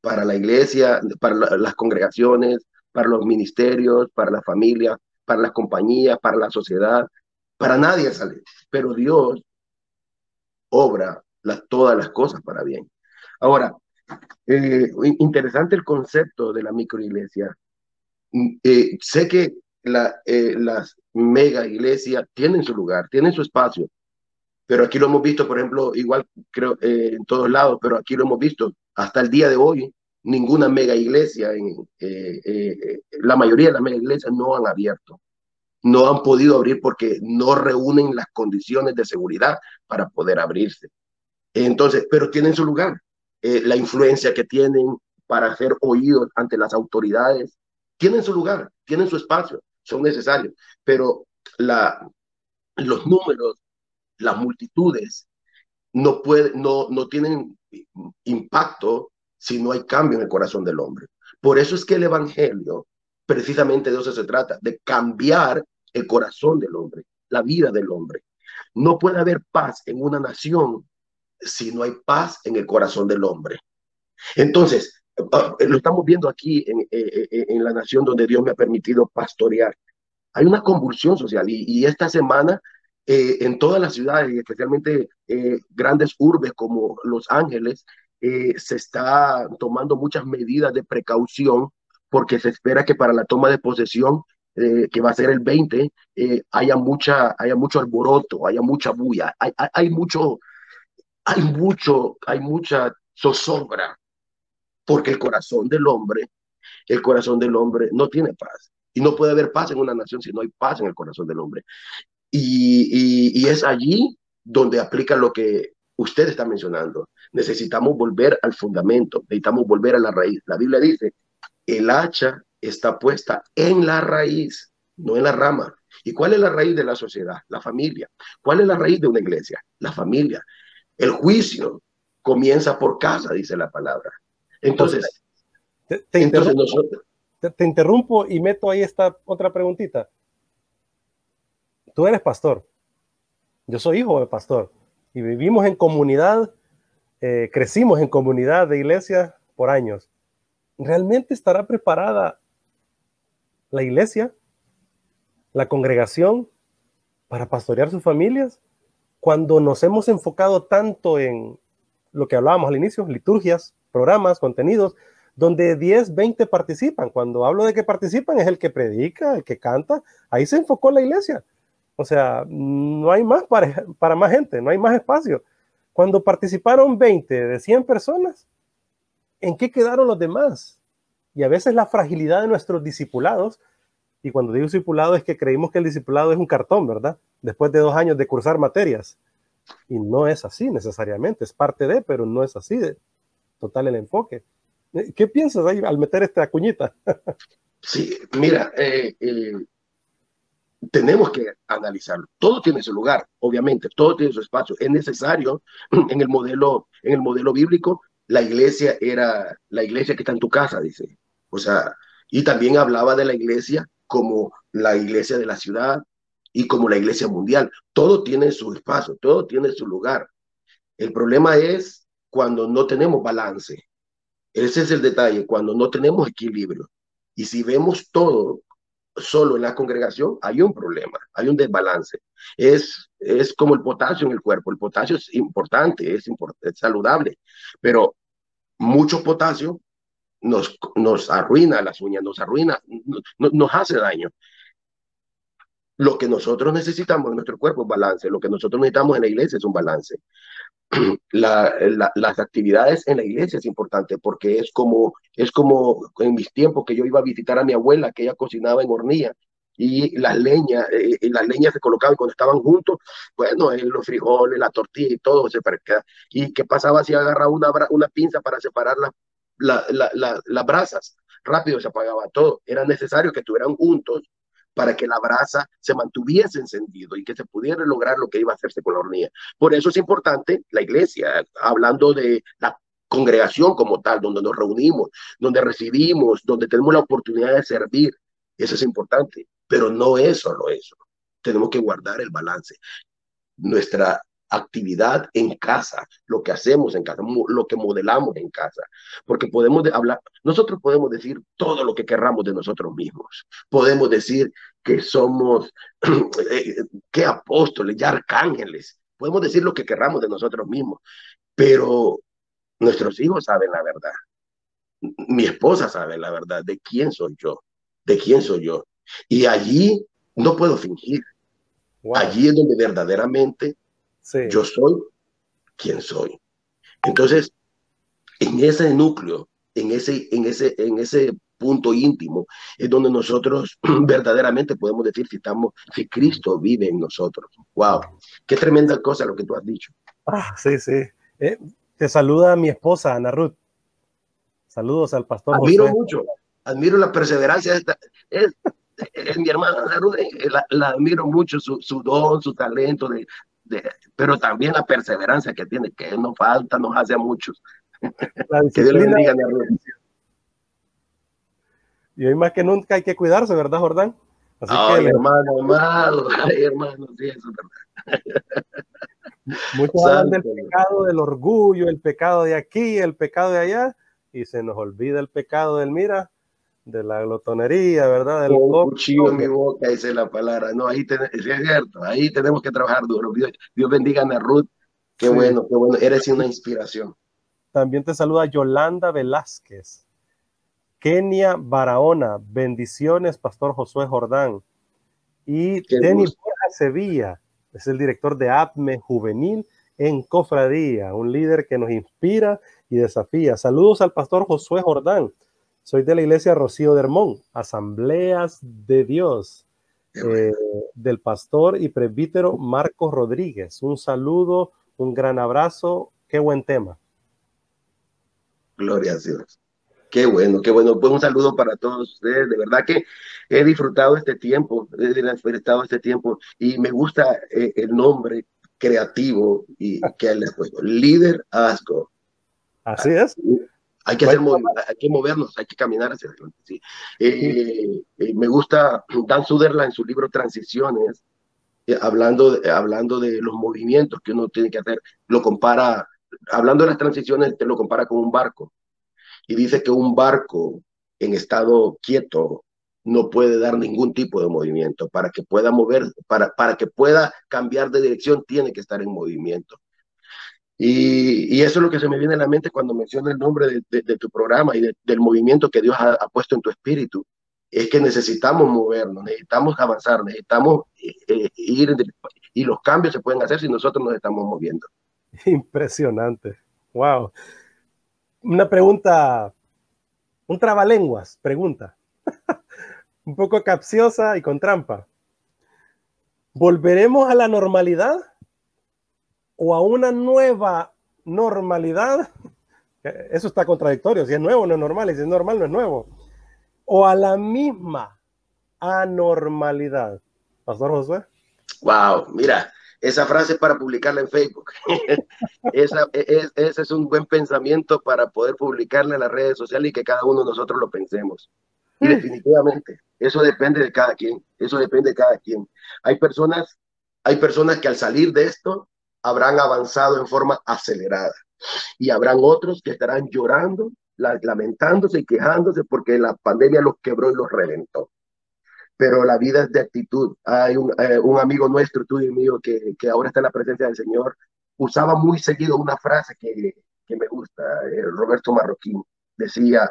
para la iglesia, para las congregaciones, para los ministerios, para la familia, para las compañías, para la sociedad, para nadie sale. Pero Dios obra todas las cosas para bien. Ahora, eh, interesante el concepto de la microiglesia. Mm, eh, sé que eh, las mega iglesias tienen su lugar, tienen su espacio, pero aquí lo hemos visto, por ejemplo, igual creo eh, en todos lados, pero aquí lo hemos visto hasta el día de hoy, ninguna mega iglesia, en, eh, la mayoría de las mega iglesias no han abierto, no han podido abrir porque no reúnen las condiciones de seguridad para poder abrirse. Entonces, pero tienen su lugar, la influencia que tienen para ser oídos ante las autoridades, tienen su lugar, tienen su espacio son necesarios, pero los números, las multitudes, no, puede, no, no tienen impacto si no hay cambio en el corazón del hombre. Por eso es que el Evangelio, precisamente de eso se trata, de cambiar el corazón del hombre, la vida del hombre. No puede haber paz en una nación si no hay paz en el corazón del hombre. Entonces, lo estamos viendo aquí en, eh, eh, en, la nación donde Dios me ha permitido pastorear. Hay una convulsión social y, esta semana eh, en todas las ciudades, especialmente grandes urbes como Los Ángeles, se está tomando muchas medidas de precaución porque se espera que para la toma de posesión, que va a ser el 20, haya, mucha, haya mucho alboroto, haya mucha bulla, hay, hay, hay mucho, hay mucho, hay mucha zozobra porque el corazón del hombre, el corazón del hombre no tiene paz. Y no puede haber paz en una nación si no hay paz en el corazón del hombre. Y, es allí donde aplica lo que usted está mencionando. Necesitamos volver al fundamento, necesitamos volver a la raíz. La Biblia dice, el hacha está puesta en la raíz, no en la rama. ¿Y cuál es la raíz de la sociedad? La familia. ¿Cuál es la raíz de una iglesia? La familia. El juicio comienza por casa, dice la palabra. Entonces, te, interrumpo, y meto ahí esta otra preguntita. Tú eres pastor, yo soy hijo de pastor y vivimos en comunidad, eh, crecimos en comunidad de iglesia por años. ¿Realmente estará preparada la iglesia, la congregación, para pastorear sus familias? cuando nos hemos enfocado tanto en lo que hablábamos al inicio, liturgias, programas, contenidos, donde 10, 20 participan. Cuando hablo de que participan es el que predica, el que canta, ahí se enfocó la iglesia. O sea, no hay más para, para más gente, no hay más espacio. Cuando participaron 20 de 100 personas, ¿en qué quedaron los demás? Y a veces la fragilidad de nuestros discipulados, y cuando digo discipulado es que creímos que el discipulado es un cartón, ¿verdad? Después de dos años de cursar materias. Y no es así necesariamente, es parte de, pero no es así de total el enfoque. Eh, ¿Qué piensas ahí al meter esta cuñita? Sí, mira, eh, eh, tenemos que analizarlo. Todo tiene su lugar, obviamente, todo tiene su espacio. Es necesario en el modelo, en el modelo bíblico, la iglesia era la iglesia que está en tu casa, dice. O sea, y también hablaba de la iglesia como la iglesia de la ciudad y como la iglesia mundial. Todo tiene su espacio, todo tiene su lugar. El problema es cuando no tenemos balance. Ese es el detalle, cuando no tenemos equilibrio. Y si vemos todo solo en la congregación, hay un problema, hay un desbalance. Es, es como el potasio en el cuerpo. El potasio es importante, es, es saludable, pero mucho potasio nos, nos arruina las uñas, nos arruina, nos hace daño. Lo que nosotros necesitamos en nuestro cuerpo es balance, lo que nosotros necesitamos en la iglesia es un balance. La, las actividades en la iglesia es importante porque es como, es como en mis tiempos que yo iba a visitar a mi abuela, que ella cocinaba en hornilla y las leñas, eh, y las leñas se colocaban cuando estaban juntos, bueno, los frijoles, la tortilla y todo se ¿Y qué pasaba si agarraba una, una pinza para separar la, las brasas? Rápido se apagaba todo. Era necesario que estuvieran juntos para que la brasa se mantuviese encendido y que se pudiera lograr lo que iba a hacerse con la hornilla. Por eso es importante la iglesia, hablando de la congregación como tal, donde nos reunimos, donde recibimos, donde tenemos la oportunidad de servir. Eso es importante, pero no es solo eso. Tenemos que guardar el balance. Nuestra actividad en casa, lo que hacemos en casa, lo que modelamos en casa, porque podemos hablar, nosotros podemos decir todo lo que querramos de nosotros mismos, podemos decir que somos, eh, que apóstoles, ya arcángeles, podemos decir lo que querramos de nosotros mismos, pero nuestros hijos saben la verdad, mi esposa sabe la verdad de quién soy yo, de quién soy yo, y allí no puedo fingir. Allí es donde verdaderamente yo soy quien soy. Entonces, en ese núcleo, en ese, en ese, en ese punto íntimo, es donde nosotros verdaderamente podemos decir si estamos, si Cristo vive en nosotros. Wow, qué tremenda cosa lo que tú has dicho. Ah, sí, sí. Eh, te saluda mi esposa, Ana Ruth. Saludos al pastor. Admiro mucho, admiro la perseverancia. De esta, es, mi hermana Ana Ruth, eh, la, admiro mucho, su, su don, su talento de, pero también la perseverancia que tiene, que no falta, nos hace a muchos. que Dios bendiga. Y hoy más que nunca hay que cuidarse, ¿verdad, Jordán? Así ay, hermano, hermano, ay, hermano, sí, eso es verdad. Muchos hablan del pecado del orgullo, el pecado de aquí, el pecado de allá, y se nos olvida el pecado del mira, de la glotonería, ¿verdad? Del un cuchillo en mi boca, dice la palabra. No, ahí es cierto, ahí tenemos que trabajar duro. Dios, bendiga a Ruth. Qué bueno, qué bueno. Eres una inspiración. También te saluda Yolanda Velázquez. Kenia Barahona, bendiciones, Pastor Josué Jordán. Y Denis Borja Sevilla, es el director de APME Juvenil en Cofradía, un líder que nos inspira y desafía. Saludos al Pastor Josué Jordán soy de la iglesia Rocío de Hermón, Asambleas de Dios, eh, del pastor y presbítero Marcos Rodríguez. Un saludo, un gran abrazo, qué buen tema. Gloria a Dios. Qué bueno, qué bueno. Pues un saludo para todos ustedes. De verdad que he disfrutado este tiempo, he disfrutado este tiempo y me gusta eh, el nombre creativo y que le puesto, líder Asco. Así es. Hay que, hacer, hay que movernos, hay que caminar hacia adelante. Sí. Eh, eh, me gusta Dan Suderla en su libro Transiciones, eh, hablando, de, hablando de los movimientos que uno tiene que hacer, lo compara, hablando de las transiciones, te lo compara con un barco. Y dice que un barco en estado quieto no puede dar ningún tipo de movimiento. Para que pueda mover, para, para que pueda cambiar de dirección, tiene que estar en movimiento. Y, eso es lo que se me viene a la mente cuando menciono el nombre de, tu programa y del movimiento que Dios ha, ha, puesto en tu espíritu. Es que necesitamos movernos, necesitamos avanzar, necesitamos eh, eh ir y los cambios se pueden hacer si nosotros nos estamos moviendo. Impresionante. Wow. Una pregunta, un trabalenguas, pregunta. un poco capciosa y con trampa. ¿Volveremos a la normalidad o a una nueva normalidad? Eso está contradictorio. Si es nuevo, no es normal. Y si es normal, no es nuevo. O a la misma anormalidad. Pastor Josué. Wow, mira, esa frase para publicarla en Facebook. esa, es, ese es un buen pensamiento para poder publicarla en las redes sociales y que cada uno de nosotros lo pensemos. Y definitivamente, eso depende de cada quien, eso depende de cada quien. Hay personas, hay personas que al salir de esto habrán avanzado en forma acelerada y habrán otros que estarán llorando, lamentándose y quejándose porque la pandemia los quebró y los reventó pero la vida es de actitud. Hay un, eh, un amigo nuestro, tuyo y mío, que, que, ahora está en la presencia del Señor, usaba muy seguido una frase que, que me gusta, eh, Roberto Marroquín, decía,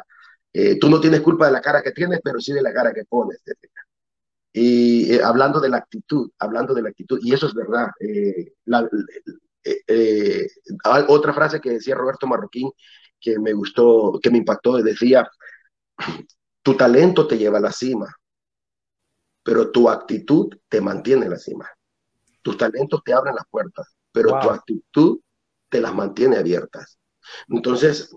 eh, tú no tienes culpa de la cara que tienes, pero sí de la cara que pones. Y hablando de la actitud, hablando de la actitud, y eso es verdad. La, otra frase que decía Roberto Marroquín, que me gustó, que me impactó, decía, tu talento te lleva a la cima, pero tu actitud te mantiene en la cima. Tus talentos te abren las puertas, pero wow. tu actitud te las mantiene abiertas. Entonces,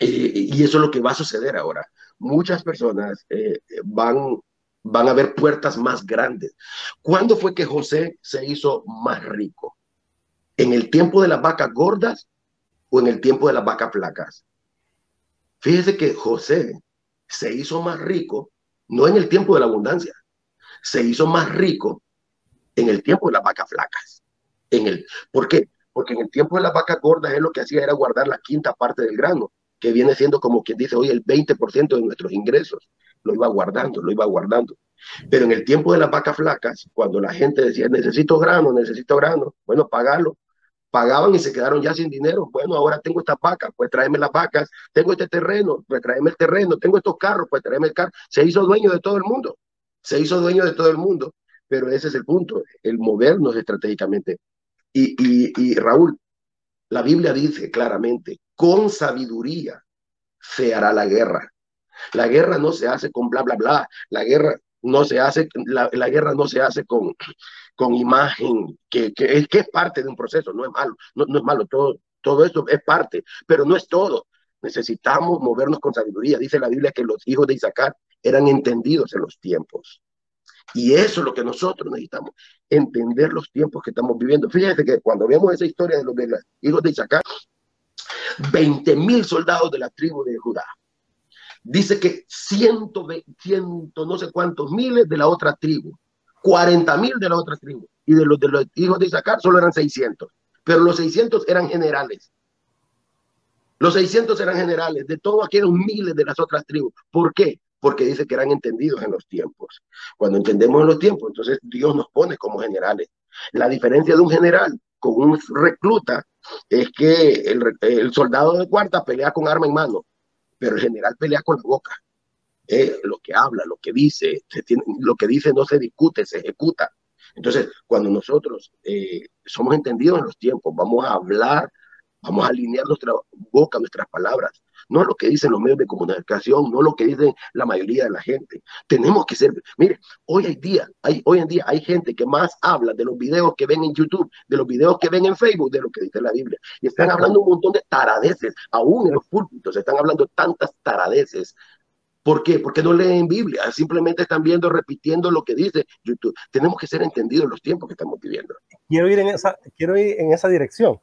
eh, y eso es lo que va a suceder ahora. Muchas personas eh, van, van a ver puertas más grandes. ¿Cuándo fue que José se hizo más rico? ¿En el tiempo de las vacas gordas o en el tiempo de las vacas flacas? Fíjese que José se hizo más rico no en el tiempo de la abundancia, se hizo más rico en el tiempo de las vacas flacas. En el, ¿Por qué? Porque en el tiempo de las vacas gordas él lo que hacía era guardar la quinta parte del grano, que viene siendo como quien dice hoy el 20% de nuestros ingresos. Lo iba guardando, lo iba guardando. Pero en el tiempo de las vacas flacas, cuando la gente decía, necesito grano, necesito grano, bueno, pagarlo, pagaban y se quedaron ya sin dinero. Bueno, ahora tengo estas vacas, pues tráeme las vacas, tengo este terreno, pues tráeme el terreno, tengo estos carros, pues tráeme el carro. Se hizo dueño de todo el mundo se hizo dueño de todo el mundo, pero ese es el punto, el movernos estratégicamente. Y, y, y Raúl, la Biblia dice claramente, con sabiduría se hará la guerra. La guerra no se hace con bla, bla, bla. La guerra no se hace, la, la guerra no se hace con, con imagen, que, que, es, parte de un proceso, no es malo, no, no es malo, todo, todo esto es parte, pero no es todo. Necesitamos movernos con sabiduría. Dice la Biblia que los hijos de Isaac eran entendidos en los tiempos. Y eso es lo que nosotros necesitamos, entender los tiempos que estamos viviendo. Fíjense que cuando vemos esa historia de los, de los hijos de Isaac, 20 mil soldados de la tribu de Judá. Dice que ciento, ciento, no sé cuántos miles de la otra tribu, 40 mil de la otra tribu. Y de los, de los hijos de Isaac solo eran 600. Pero los 600 eran generales. Los 600 eran generales de todos aquellos miles de las otras tribus. ¿Por qué? porque dice que eran entendidos en los tiempos. Cuando entendemos en los tiempos, entonces Dios nos pone como generales. La diferencia de un general con un recluta es que el, el soldado de cuarta pelea con arma en mano, pero el general pelea con la boca. Eh, lo que habla, lo que dice, lo que dice no se discute, se ejecuta. Entonces, cuando nosotros eh, somos entendidos en los tiempos, vamos a hablar, vamos a alinear nuestra boca, nuestras palabras, no lo que dicen los medios de comunicación, no lo que dicen la mayoría de la gente. Tenemos que ser, mire, hoy hay día, hay, hoy en día hay gente que más habla de los videos que ven en YouTube, de los videos que ven en Facebook, de lo que dice la Biblia. Y están hablando un montón de taradeces, aún en los púlpitos, están hablando tantas taradeces. ¿Por qué? Porque no leen Biblia, simplemente están viendo, repitiendo lo que dice YouTube. Tenemos que ser entendidos en los tiempos que estamos viviendo. Quiero ir en esa, quiero ir en esa dirección.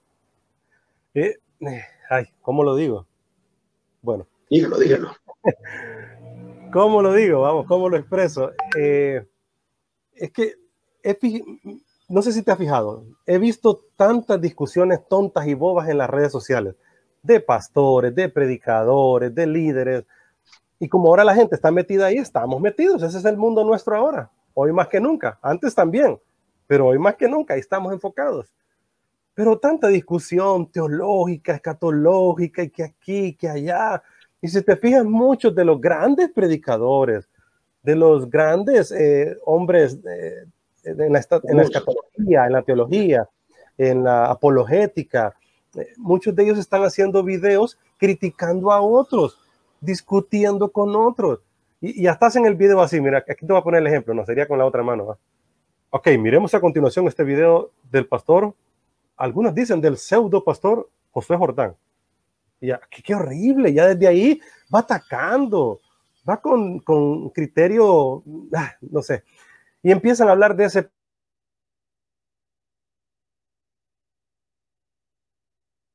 Eh, eh ay, ¿cómo lo digo? Bueno. Dígalo, dígalo. ¿Cómo lo digo? Vamos, ¿cómo lo expreso? Eh, es que no sé si te has fijado, he visto tantas discusiones tontas y bobas en las redes sociales, de pastores, de predicadores, de líderes, Y como ahora la gente está metida ahí, estamos metidos. Ese es el mundo nuestro ahora. Hoy más que nunca. Antes también, pero hoy más que nunca ahí estamos enfocados. Pero tanta discusión teológica, escatológica, y que aquí, que allá. Y si te fijas, muchos de los grandes predicadores, de los grandes eh, hombres eh, en, la, en la escatología, en la teología, en la apologética, eh, muchos de ellos están haciendo videos criticando a otros discutiendo con otros. Y, ya estás en el video así, mira, aquí te voy a poner el ejemplo, no sería con la otra mano. Ok, miremos a continuación este video del pastor, algunos dicen del pseudo pastor José Jordán. Y ya, qué, horrible, ya desde ahí va atacando, va con, con criterio, ah, no sé, y empiezan a hablar de ese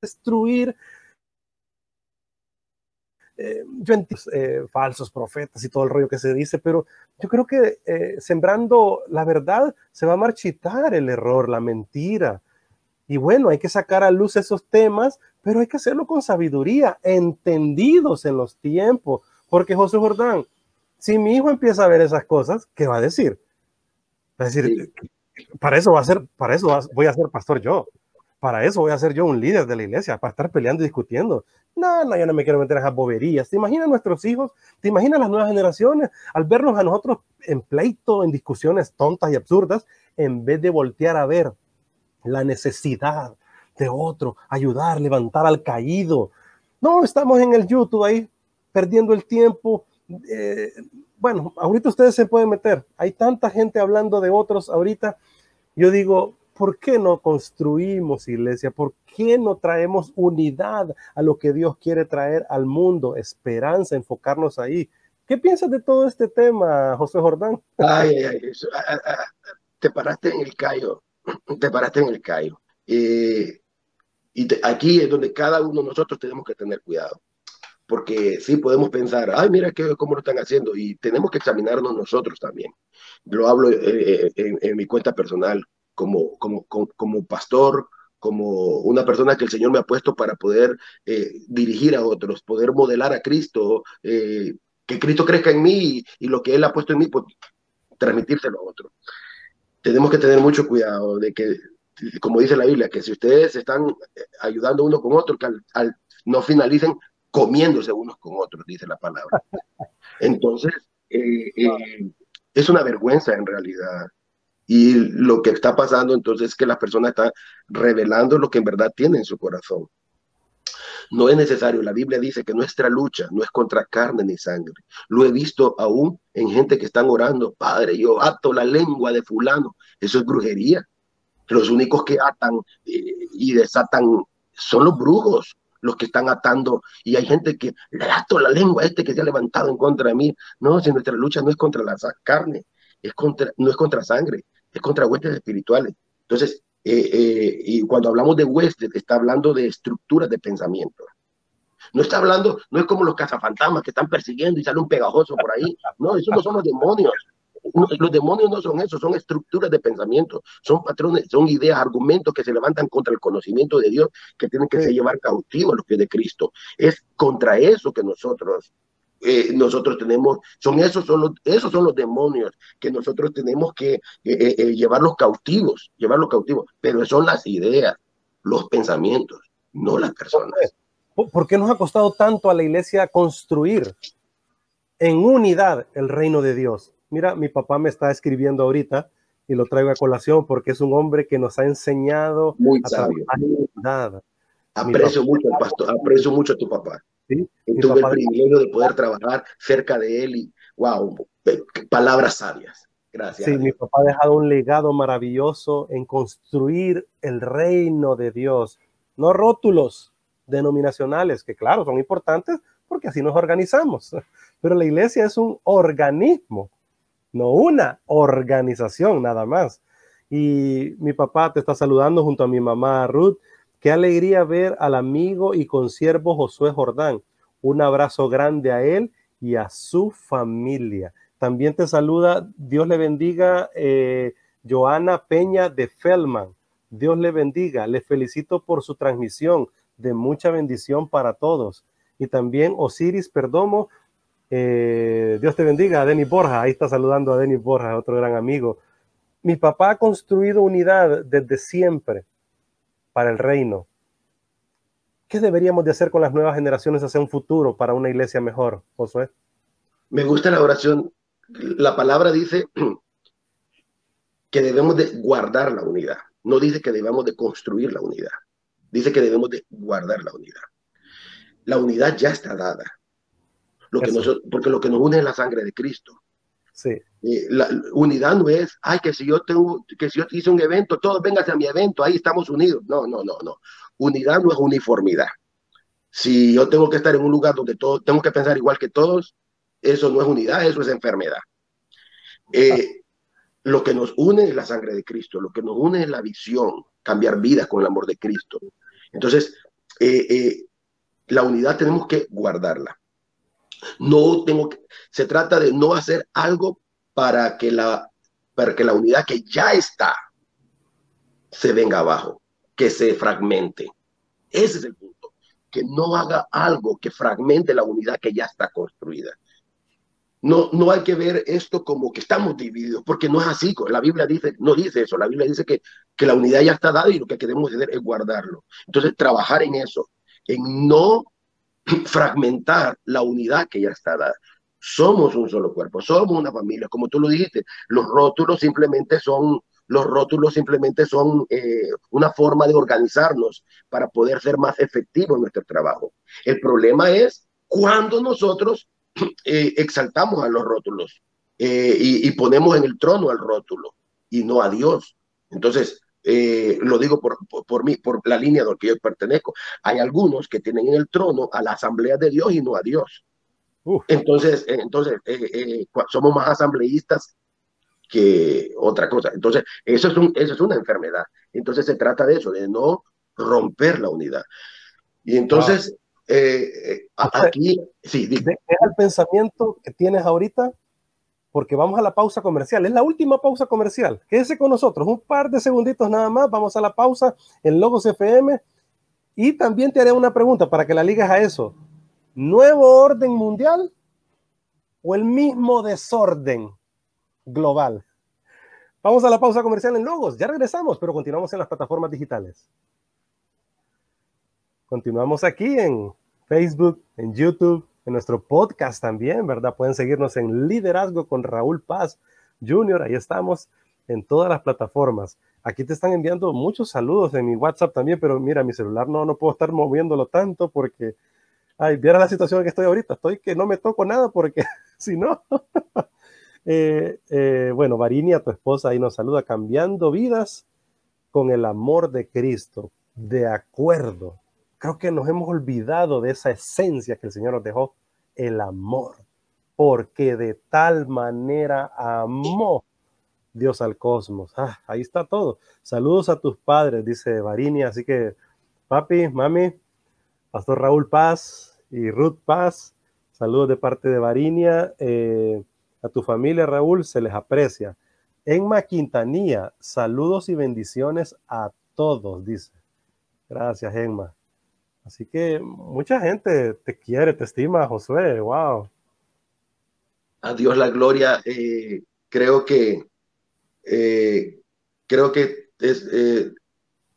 destruir eh, yo entiendo eh, falsos profetas y todo el rollo que se dice, pero yo creo que eh, sembrando la verdad se va a marchitar el error, la mentira. Y bueno, hay que sacar a luz esos temas, pero hay que hacerlo con sabiduría, entendidos en los tiempos. Porque José Jordán, si mi hijo empieza a ver esas cosas, ¿qué va a decir? Va a decir, para eso va a ser, para eso voy a ser pastor yo para eso voy a ser yo un líder de la iglesia, para estar peleando y discutiendo. No, no, yo no me quiero meter en esas boberías. ¿Te imaginas nuestros hijos? ¿Te imaginas las nuevas generaciones al vernos a nosotros en pleito, en discusiones tontas y absurdas, en vez de voltear a ver la necesidad de otro, ayudar, levantar al caído? No, estamos en el YouTube ahí, perdiendo el tiempo. Eh, bueno, ahorita ustedes se pueden meter. Hay tanta gente hablando de otros ahorita. Yo digo, ¿Por qué no construimos iglesia? ¿Por qué no traemos unidad a lo que Dios quiere traer al mundo? Esperanza, enfocarnos ahí. ¿Qué piensas de todo este tema, José Jordán? Ay, ay, ay. Ah, ah, ah, te paraste en el callo. Te paraste en el callo. Eh, y aquí es donde cada uno de nosotros tenemos que tener cuidado. Porque sí podemos pensar, ay, mira qué, cómo lo están haciendo. Y tenemos que examinarnos nosotros también. Lo hablo eh, eh, en mi cuenta personal como, como, como, pastor, como una persona que el Señor me ha puesto para poder dirigir a otros, poder modelar a Cristo, que Cristo crezca en mí y, lo que Él ha puesto en mí, pues transmitírselo a otros. Tenemos que tener mucho cuidado de que, como dice la Biblia, que si ustedes están eh, ayudando uno con otro, que al, no finalicen comiéndose unos con otros, dice la palabra. Entonces, es una vergüenza en realidad y lo que está pasando entonces es que la persona está revelando lo que en verdad tiene en su corazón. No es necesario, la Biblia dice que nuestra lucha no es contra carne ni sangre. Lo he visto aún en gente que están orando, Padre, yo ato la lengua de fulano. Eso es brujería. Los únicos que atan eh, y desatan son los brujos, los que están atando. Y hay gente que le ato la lengua a este que se ha levantado en contra de mí. No, si nuestra lucha no es contra la carne, es contra, no es contra sangre, es contra huestes espirituales. Entonces, eh, eh, y cuando hablamos de huestes, está hablando de estructuras de pensamiento. No está hablando, no es como los cazafantasmas que están persiguiendo y sale un pegajoso por ahí. No, esos no son los demonios. Los demonios no son eso, son estructuras de pensamiento, son patrones, son ideas, argumentos que se levantan contra el conocimiento de Dios que tienen que ser llevar cautivo a los pies de Cristo. Es contra eso que nosotros eh, nosotros tenemos, son esos, son los, esos son los demonios que nosotros tenemos que eh, eh, llevarlos cautivos, llevarlos cautivos, pero son las ideas, los pensamientos, no las personas. ¿Por qué nos ha costado tanto a la iglesia construir en unidad el reino de Dios? Mira, mi papá me está escribiendo ahorita y lo traigo a colación porque es un hombre que nos ha enseñado Muy sabio. Aprecio mucho pastor, aprecio mucho a tu papá. Tuve el privilegio de poder trabajar cerca de él y, wow, palabras sabias. Gracias. Sí, mi papá ha dejado un legado maravilloso en construir el reino de Dios, no rótulos denominacionales, que claro, son importantes porque así nos organizamos, pero la iglesia es un organismo, no una organización nada más. Y mi papá te está saludando junto a mi mamá Ruth Qué alegría ver al amigo y consiervo Josué Jordán. Un abrazo grande a él y a su familia. También te saluda, Dios le bendiga, eh, Joana Peña de Feldman. Dios le bendiga. Le felicito por su transmisión de mucha bendición para todos. Y también Osiris Perdomo Eh, Dios te bendiga, Denis Borja. Ahí está saludando a Denis Borja, otro gran amigo. Mi papá ha construido unidad desde siempre para el reino. ¿Qué deberíamos de hacer con las nuevas generaciones hacia un futuro para una iglesia mejor, Josué? Me gusta la oración. La palabra dice que debemos de guardar la unidad. No dice que debamos de construir la unidad. Dice que debemos de guardar la unidad. La unidad ya está dada. Lo que porque lo que nos une es la sangre de Cristo. Sí. La unidad no es, ay, que si yo tengo, que si yo hice un evento, todos vengan a mi evento, ahí estamos unidos. No, no, no, no. Unidad no es uniformidad. Si yo tengo que estar en un lugar donde todos, tengo que pensar igual que todos, eso no es unidad, eso es enfermedad. Eh, lo que nos une es la sangre de Cristo, lo que nos une es la visión, cambiar vidas con el amor de Cristo. Entonces, eh, eh, la unidad tenemos que guardarla. No tengo que, se trata de no hacer algo para que la, para que la unidad que ya está se venga abajo, que se fragmente. Ese es el punto, que no haga algo que fragmente la unidad que ya está construida. No, no hay que ver esto como que estamos divididos, porque no es así. La Biblia dice, no dice eso. La Biblia dice que, que la unidad ya está dada y lo que queremos hacer es guardarlo. Entonces, trabajar en eso, en no fragmentar la unidad que ya está dada. Somos un solo cuerpo, somos una familia, como tú lo dijiste. Los rótulos simplemente son, los rótulos simplemente son eh, una forma de organizarnos para poder ser más efectivos en nuestro trabajo. El problema es cuando nosotros eh, exaltamos a los rótulos eh, y, ponemos en el trono al rótulo y no a Dios. Entonces, eh, lo digo por, por, mí, por la línea de que yo pertenezco. Hay algunos que tienen en el trono a la asamblea de Dios y no a Dios. Entonces, entonces somos más asambleístas que otra cosa. Entonces, eso es, un, eso es una enfermedad. Entonces, se trata de eso, de no romper la unidad. Y entonces, eh, eh aquí, sí, deja el pensamiento que tienes ahorita, porque vamos a la pausa comercial. Es la última pausa comercial. Quédese con nosotros, un par de segunditos nada más. Vamos a la pausa en Logos FM. Y también te haré una pregunta para que la ligas a eso. ¿Nuevo orden mundial o el mismo desorden global? Vamos a la pausa comercial en Logos. Ya regresamos, pero continuamos en las plataformas digitales. Continuamos aquí en Facebook, en YouTube, en nuestro podcast también, ¿verdad? Pueden seguirnos en Liderazgo con Raúl Paz Jr. Ahí estamos en todas las plataformas. Aquí te están enviando muchos saludos en mi WhatsApp también, pero mira, mi celular no, no puedo estar moviéndolo tanto porque, ay, viera la situación en que estoy ahorita. Estoy que no me toco nada porque si no. Eh, eh, bueno, Varinia, tu esposa, ahí nos saluda, cambiando vidas con el amor de Cristo. De acuerdo, Creo que nos hemos olvidado de esa esencia que el Señor nos dejó, el amor, porque de tal manera amó Dios al cosmos. Ah, ahí está todo. Saludos a tus padres, dice Varinia. Así que, papi, mami, Pastor Raúl Paz y Ruth Paz, saludos de parte de Varinia. Eh, a tu familia, Raúl, se les aprecia. Enma Quintanilla, saludos y bendiciones a todos, dice. Gracias, Enma. Así que mucha gente te quiere, te estima, Josué. Wow. A Dios la gloria. Eh, creo que eh, creo que es eh,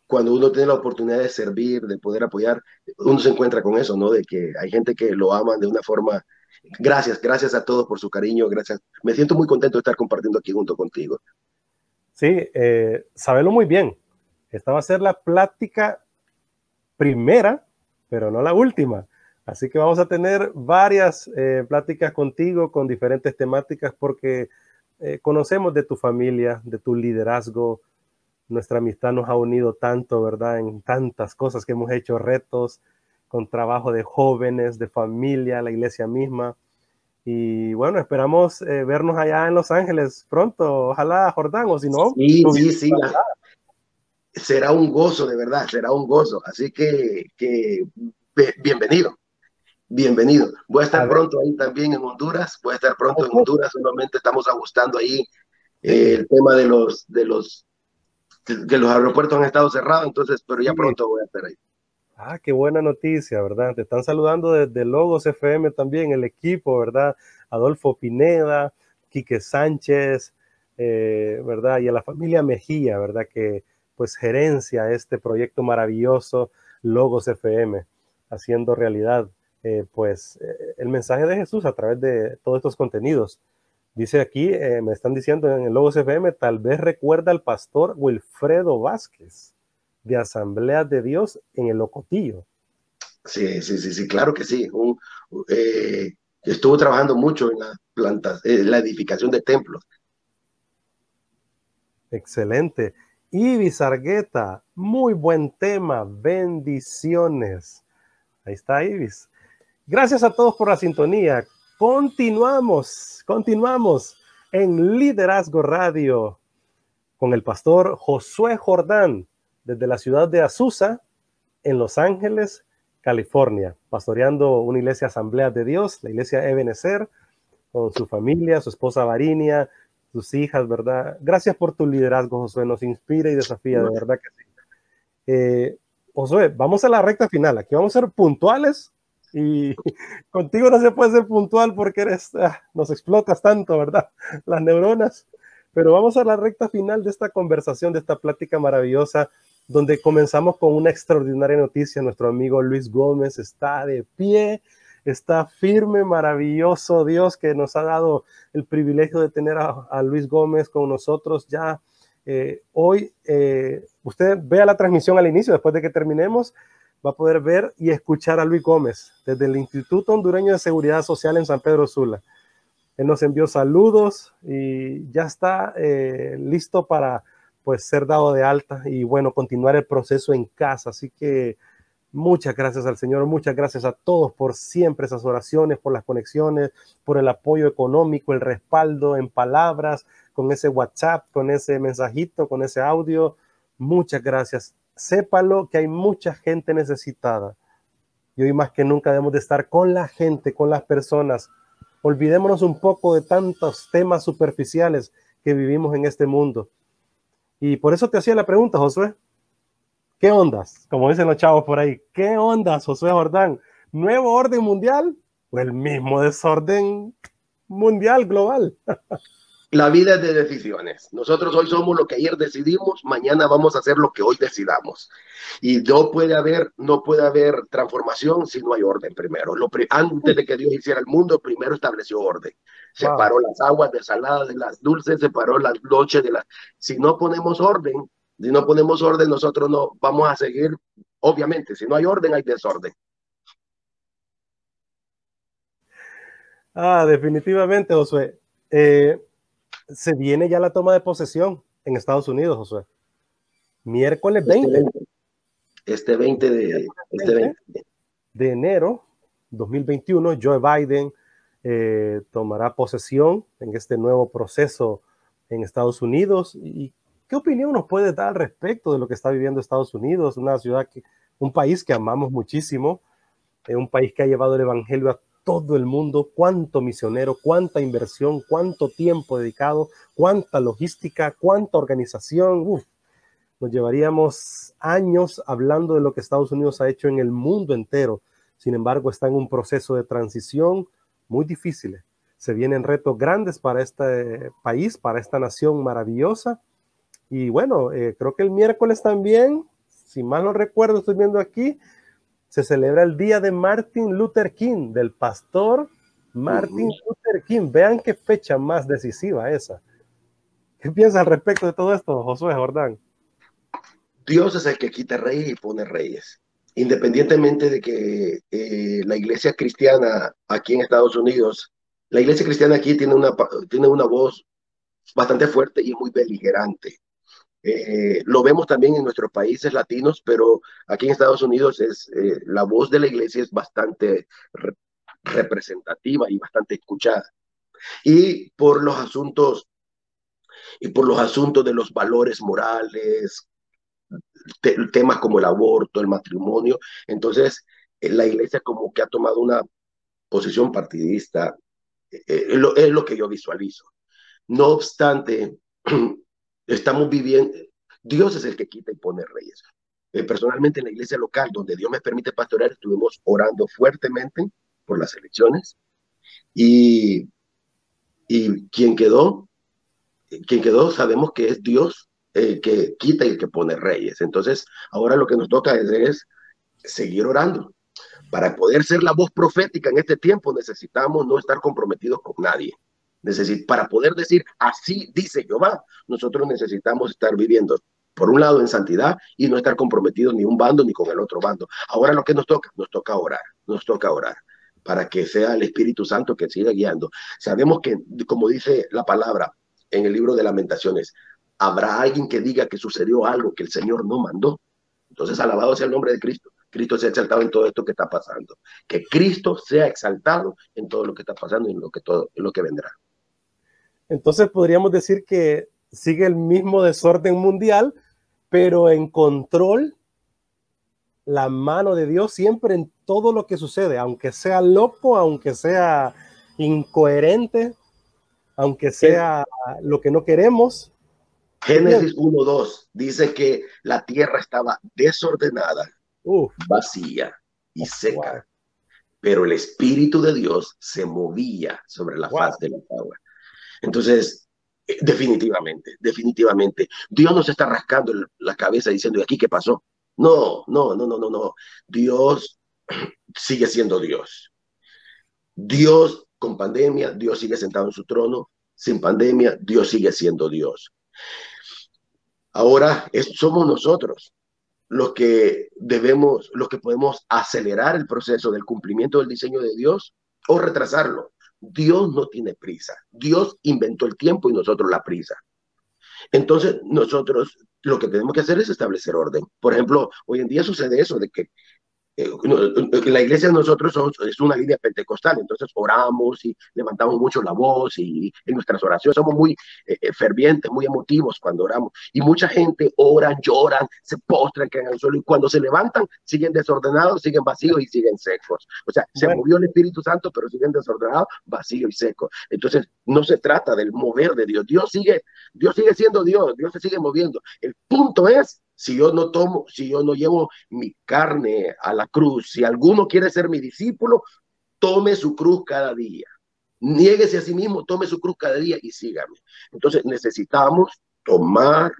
cuando uno tiene la oportunidad de servir, de poder apoyar, uno se encuentra con eso, ¿no? De que hay gente que lo aman de una forma. Gracias, gracias a todos por su cariño, gracias. Me siento muy contento de estar compartiendo aquí junto contigo. Sí, sabelo muy bien. Esta va a ser la plática primera pero no la última. Así que vamos a tener varias eh, pláticas contigo con diferentes temáticas porque eh, conocemos de tu familia, de tu liderazgo. Nuestra amistad nos ha unido tanto, ¿verdad? En tantas cosas que hemos hecho, retos con trabajo de jóvenes, de familia, la iglesia misma. Y bueno, esperamos eh, vernos allá en Los Ángeles pronto. Ojalá, Jordán, o si no. Sí, sí, sí será un gozo, de verdad, será un gozo. Así que, que bienvenido, bienvenido. Voy a estar pronto ahí también en Honduras, voy a estar pronto en Honduras, solamente estamos ajustando ahí eh, el tema de los, de los, que los aeropuertos han estado cerrados, entonces, pero ya pronto voy a estar ahí. Ah, qué buena noticia, ¿verdad? Te están saludando desde Logos FM también, el equipo, ¿verdad? Adolfo Pineda, Quique Sánchez, eh, ¿verdad? Y a la familia Mejía, ¿verdad? Que pues gerencia este proyecto maravilloso Logos FM, haciendo realidad eh, pues eh, el mensaje de Jesús a través de todos estos contenidos. Dice aquí, me están diciendo en el Logos FM, tal vez recuerda al pastor Wilfredo Vázquez de Asamblea de Dios en el Locotillo. Sí, sí, sí, sí, claro que sí. estuvo trabajando mucho en las plantas, la edificación de templos. Excelente. Ibis Argueta, muy buen tema, bendiciones. Ahí está Ibis. Gracias a todos por la sintonía. Continuamos, continuamos en Liderazgo Radio con el pastor Josué Jordán desde la ciudad de Azusa, en Los Ángeles, California, pastoreando una iglesia Asamblea de Dios, la iglesia Ebenezer, con su familia, su esposa Varinia, tus hijas, ¿verdad? Gracias por tu liderazgo, Josué, nos inspira y desafía, de verdad que sí. Eh, Josué, vamos a la recta final, aquí vamos a ser puntuales y contigo no se puede ser puntual porque eres, ah, nos explotas tanto, ¿verdad? Las neuronas. Pero vamos a la recta final de esta conversación, de esta plática maravillosa, donde comenzamos con una extraordinaria noticia. Nuestro amigo Luis Gómez está de pie, está firme, maravilloso Dios que nos ha dado el privilegio de tener a, Luis Gómez con nosotros ya. Eh, hoy, eh, usted vea la transmisión al inicio, después de que terminemos, va a poder ver y escuchar a Luis Gómez desde el Instituto Hondureño de Seguridad Social en San Pedro Sula. Él nos envió saludos y ya está eh, listo para pues ser dado de alta y bueno, continuar el proceso en casa. Así que Muchas gracias al Señor, muchas gracias a todos por siempre esas oraciones, por las conexiones, por el apoyo económico, el respaldo en palabras, con ese WhatsApp, con ese mensajito, con ese audio. Muchas gracias. Sépalo que hay mucha gente necesitada. Y hoy más que nunca debemos de estar con la gente, con las personas. Olvidémonos un poco de tantos temas superficiales que vivimos en este mundo. Y por eso te hacía la pregunta, Josué. ¿Qué ondas? Como dicen los chavos por ahí, ¿qué ondas, José Jordán? ¿Nuevo orden mundial o el mismo desorden mundial global? La vida es de decisiones. Nosotros hoy somos lo que ayer decidimos, mañana vamos a hacer lo que hoy decidamos. Y no puede haber, no puede haber transformación si no hay orden primero. Lo antes de que Dios hiciera el mundo, primero estableció orden. Separó las aguas de saladas de las dulces, separó las noches de las... Si no ponemos orden, si no ponemos orden, nosotros no vamos a seguir, obviamente, si no hay orden, hay desorden. Ah, definitivamente, Josué. Eh, se viene ya la toma de posesión en Estados Unidos, Josué. Miércoles 20. Este 20, este de, este de enero 2021, Joe Biden eh, tomará posesión en este nuevo proceso en Estados Unidos. ¿Y ¿Qué opinión nos puede dar al respecto de lo que está viviendo Estados Unidos, una ciudad que, un país que amamos muchísimo, eh, un país que ha llevado el evangelio a todo el mundo, cuánto misionero, cuánta inversión, cuánto tiempo dedicado, cuánta logística, cuánta organización. nos llevaríamos años hablando de lo que Estados Unidos ha hecho en el mundo entero. Sin embargo, está en un proceso de transición muy difícil. Se vienen retos grandes para este país, para esta nación maravillosa y bueno, eh, creo que el miércoles también, si mal no recuerdo, estoy viendo aquí, se celebra el día de Martin Luther King, del pastor Martin Luther King. Vean qué fecha más decisiva esa. ¿Qué piensas al respecto de todo esto, Josué Jordán? Dios es el que quita reyes y pone reyes. Independientemente de que eh, la iglesia cristiana aquí en Estados Unidos, la iglesia cristiana aquí tiene una, tiene una voz bastante fuerte y muy beligerante. Eh, lo vemos también en nuestros países latinos, pero aquí en Estados Unidos es eh, la voz de la iglesia es bastante representativa y bastante escuchada. Y por los asuntos y por los asuntos de los valores morales, temas como el aborto, el matrimonio, entonces eh, la iglesia como que ha tomado una posición partidista, es lo que yo visualizo. No obstante, estamos viviendo, Dios es el que quita y pone reyes. eh, personalmente en la iglesia local donde Dios me permite pastorear, estuvimos orando fuertemente por las elecciones y, y quien quedó, quien quedó sabemos que es Dios el que quita y el que pone reyes. Entonces, ahora lo que nos toca es, es seguir orando. Para poder ser la voz profética en este tiempo necesitamos no estar comprometidos con nadie. Necesit para poder decir, así dice Jehová, nosotros necesitamos estar viviendo, por un lado, en santidad y no estar comprometidos ni un bando ni con el otro bando. Ahora lo que nos toca, nos toca orar, nos toca orar para que sea el Espíritu Santo que siga guiando. Sabemos que, como dice la palabra en el libro de lamentaciones, habrá alguien que diga que sucedió algo que el Señor no mandó. Entonces, alabado sea el nombre de Cristo. Cristo sea exaltado en todo esto que está pasando. Que Cristo sea exaltado en todo lo que está pasando y en lo que, todo, en lo que vendrá. Entonces podríamos decir que sigue el mismo desorden mundial, pero en control la mano de Dios siempre en todo lo que sucede, aunque sea loco, aunque sea incoherente, aunque sea lo que no queremos. Génesis 1.2 dice que la tierra estaba desordenada, vacía y seca, pero el Espíritu de Dios se movía sobre la faz de la agua. Entonces, eh, definitivamente, definitivamente, Dios nos está rascando la cabeza diciendo, ¿y aquí qué pasó? No, no, no, no, no, no. Dios sigue siendo Dios. Dios con pandemia, Dios sigue sentado en su trono. Sin pandemia, Dios sigue siendo Dios. Ahora somos nosotros los que debemos, los que podemos acelerar el proceso del cumplimiento del diseño de Dios o retrasarlo. Dios no tiene prisa. Dios inventó el tiempo y nosotros la prisa. Entonces, nosotros lo que tenemos que hacer es establecer orden. Por ejemplo, hoy en día sucede eso de que la iglesia de nosotros es una línea pentecostal, entonces oramos y levantamos mucho la voz y en nuestras oraciones somos muy eh, eh, fervientes, muy emotivos cuando oramos. Y mucha gente oran, lloran, se postran, caen al suelo y cuando se levantan siguen desordenados, siguen vacíos y siguen secos. O sea, se movió el Espíritu Santo, pero siguen desordenados, vacíos y secos. Entonces, no se trata del mover de Dios. Dios sigue, Dios sigue siendo Dios, Dios se sigue moviendo. El punto es si yo no tomo, si yo no llevo mi carne a la cruz, si alguno quiere ser mi discípulo, tome su cruz cada día. Niéguese a sí mismo, tome su cruz cada día y sígame. Entonces necesitamos tomar,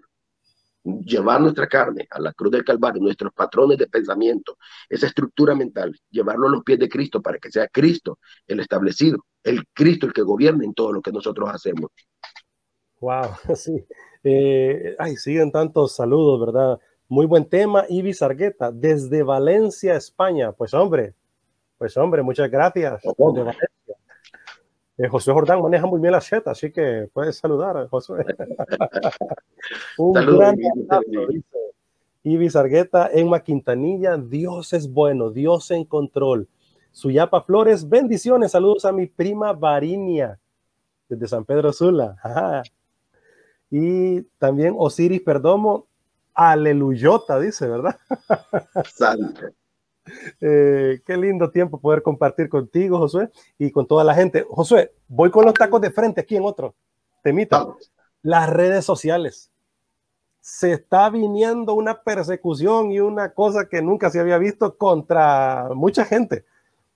llevar nuestra carne a la cruz del Calvario, nuestros patrones de pensamiento, esa estructura mental, llevarlo a los pies de Cristo para que sea Cristo el establecido, el Cristo el que gobierne en todo lo que nosotros hacemos. Wow, sí. Eh, ay, siguen tantos saludos, ¿verdad? Muy buen tema, Ibis Argueta, desde Valencia, España. Pues hombre, pues hombre, muchas gracias. Eh, José Jordán maneja muy bien la cheta, así que puedes saludar, José. Un gran Ibis Argueta, Emma Quintanilla, Dios es bueno, Dios en control. Suyapa Flores, bendiciones, saludos a mi prima Varinia, desde San Pedro Sula. Y también Osiris Perdomo, aleluyota, dice, ¿verdad? Eh, qué lindo tiempo poder compartir contigo, Josué, y con toda la gente. Josué, voy con los tacos de frente aquí en otro temita. Las redes sociales. Se está viniendo una persecución y una cosa que nunca se había visto contra mucha gente,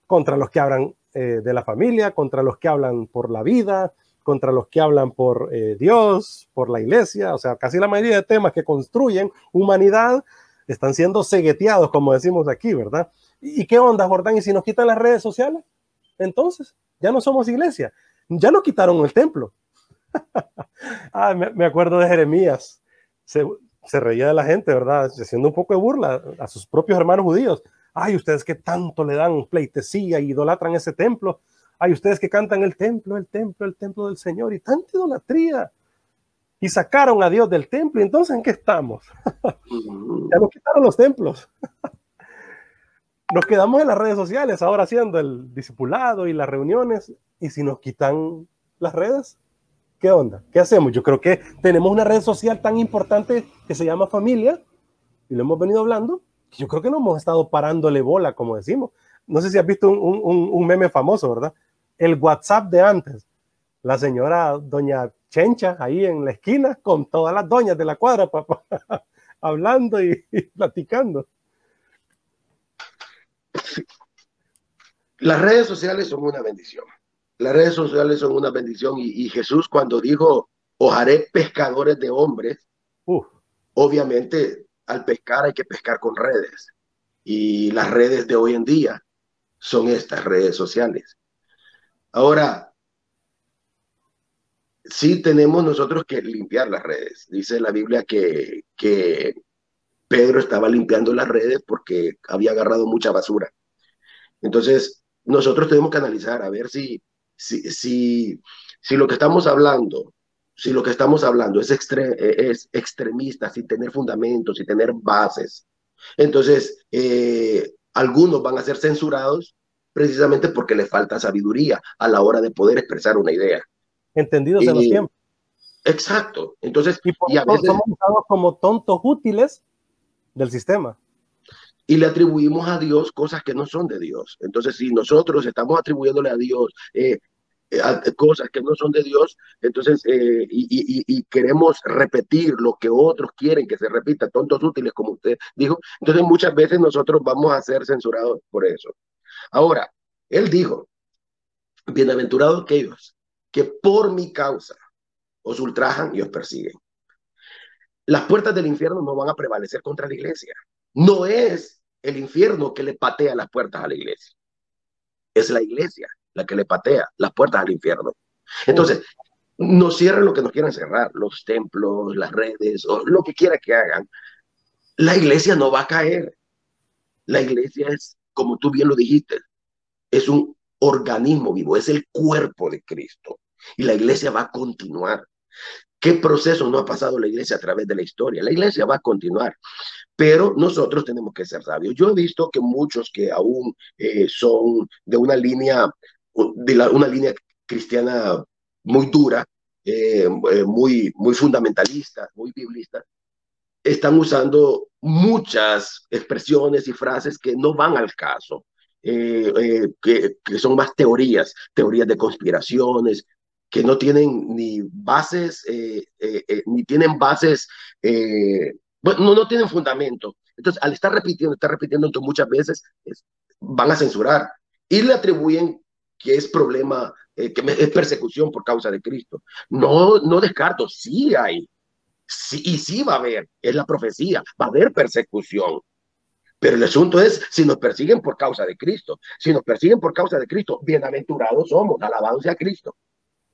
contra los que hablan eh, de la familia, contra los que hablan por la vida, contra los que hablan por eh, Dios, por la iglesia, o sea, casi la mayoría de temas que construyen humanidad están siendo cegueteados, como decimos aquí, ¿verdad? ¿Y qué onda, Jordán? ¿Y si nos quitan las redes sociales? Entonces, ya no somos iglesia, ya nos quitaron el templo. ah, me, acuerdo de Jeremías, se, reía de la gente, ¿verdad? Haciendo un poco de burla a sus propios hermanos judíos. Ay, ustedes que tanto le dan pleitesía y idolatran ese templo. Hay ustedes que cantan el templo, el templo, el templo del Señor y tanta idolatría. Y sacaron a Dios del templo. Entonces, ¿en qué estamos? ya nos quitaron los templos. nos quedamos en las redes sociales ahora haciendo el discipulado y las reuniones. Y si nos quitan las redes, ¿qué onda? ¿Qué hacemos? Yo creo que tenemos una red social tan importante que se llama familia y lo hemos venido hablando. Yo creo que no hemos estado parándole bola, como decimos. No sé si has visto un, un meme famoso, ¿verdad? El WhatsApp de antes. La señora doña Chencha ahí en la esquina con todas las doñas de la cuadra, papá. hablando y, platicando. Las redes sociales son una bendición. Las redes sociales son una bendición y, Jesús cuando dijo, os haré pescadores de hombres, obviamente al pescar hay que pescar con redes. Y las redes de hoy en día son estas redes sociales. Ahora, sí tenemos nosotros que limpiar las redes. Dice la Biblia que, Pedro estaba limpiando las redes porque había agarrado mucha basura. Entonces, nosotros tenemos que analizar a ver si, si, si, lo que estamos hablando, si lo que estamos hablando es, es extremista, sin tener fundamentos, sin tener bases, entonces eh, algunos van a ser censurados precisamente porque les falta sabiduría a la hora de poder expresar una idea. Entendidos en los tiempos. Exacto. Entonces, y, a veces somos usados como tontos útiles del sistema. Y le atribuimos a Dios cosas que no son de Dios. Entonces, si nosotros estamos atribuyéndole a Dios eh, cosas que no son de Dios, entonces, eh, y, queremos repetir lo que otros quieren que se repita, tontos útiles, como usted dijo, entonces muchas veces nosotros vamos a ser censurados por eso. Ahora, él dijo, bienaventurados aquellos que por mi causa os ultrajan y os persiguen. Las puertas del infierno no van a prevalecer contra la iglesia. No es el infierno que le patea las puertas a la iglesia. Es la iglesia la que le patea las puertas al infierno. Entonces, no cierren lo que nos quieran cerrar, los templos, las redes, o lo que quiera que hagan. La iglesia no va a caer. La iglesia es, como tú bien lo dijiste, es un organismo vivo, es el cuerpo de Cristo. Y la iglesia va a continuar. ¿Qué proceso no ha pasado la iglesia a través de la historia? La iglesia va a continuar, pero nosotros tenemos que ser sabios. Yo he visto que muchos que aún eh, son de una línea, de una línea cristiana muy dura, eh, eh, muy, muy fundamentalista, muy biblista, están usando muchas expresiones y frases que no van al caso. que, que, son más teorías, teorías de conspiraciones, que no tienen ni bases, eh, eh, eh, ni tienen bases, bueno, no, no tienen fundamento. Entonces, al estar repitiendo, estar repitiendo entonces muchas veces, van a censurar y le atribuyen que es problema, que es persecución por causa de Cristo. No, no descarto, sí hay, sí, y sí va a haber, es la profecía, va a haber persecución. Pero el asunto es si nos persiguen por causa de Cristo. Si nos persiguen por causa de Cristo, bienaventurados somos, alabado sea Cristo.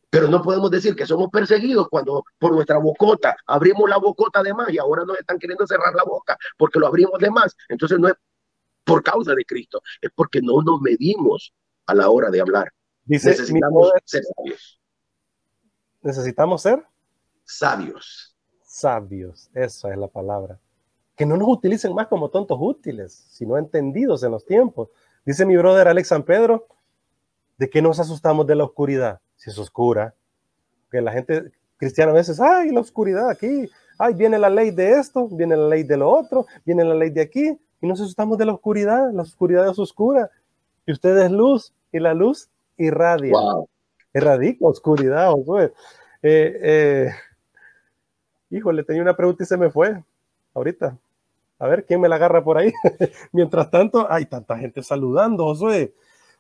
Pero no podemos decir que somos perseguidos cuando por nuestra bocota abrimos la bocota de más y ahora nos están queriendo cerrar la boca porque lo abrimos de más. Entonces no es por causa de Cristo, es porque no nos medimos a la hora de hablar. necesitamos ser sabios. ¿Necesitamos ser? Sabios. Sabios, esa es la palabra. Que no nos utilicen más como tontos útiles, sino entendidos en los tiempos. Dice mi brother Alex San Pedro, ¿de qué nos asustamos de la oscuridad? si es oscura. Que la gente cristiana a veces, ay, la oscuridad aquí, ay, viene la ley de esto, viene la ley de lo otro, viene la ley de aquí, y nos asustamos de la oscuridad, la oscuridad es oscura, y usted es luz, y la luz irradia. Wow. Irradica oscuridad, eh, eh, híjole, tenía una pregunta y se me fue, ahorita. A ver, ¿quién me la agarra por ahí? Mientras tanto, hay tanta gente saludando, Josué.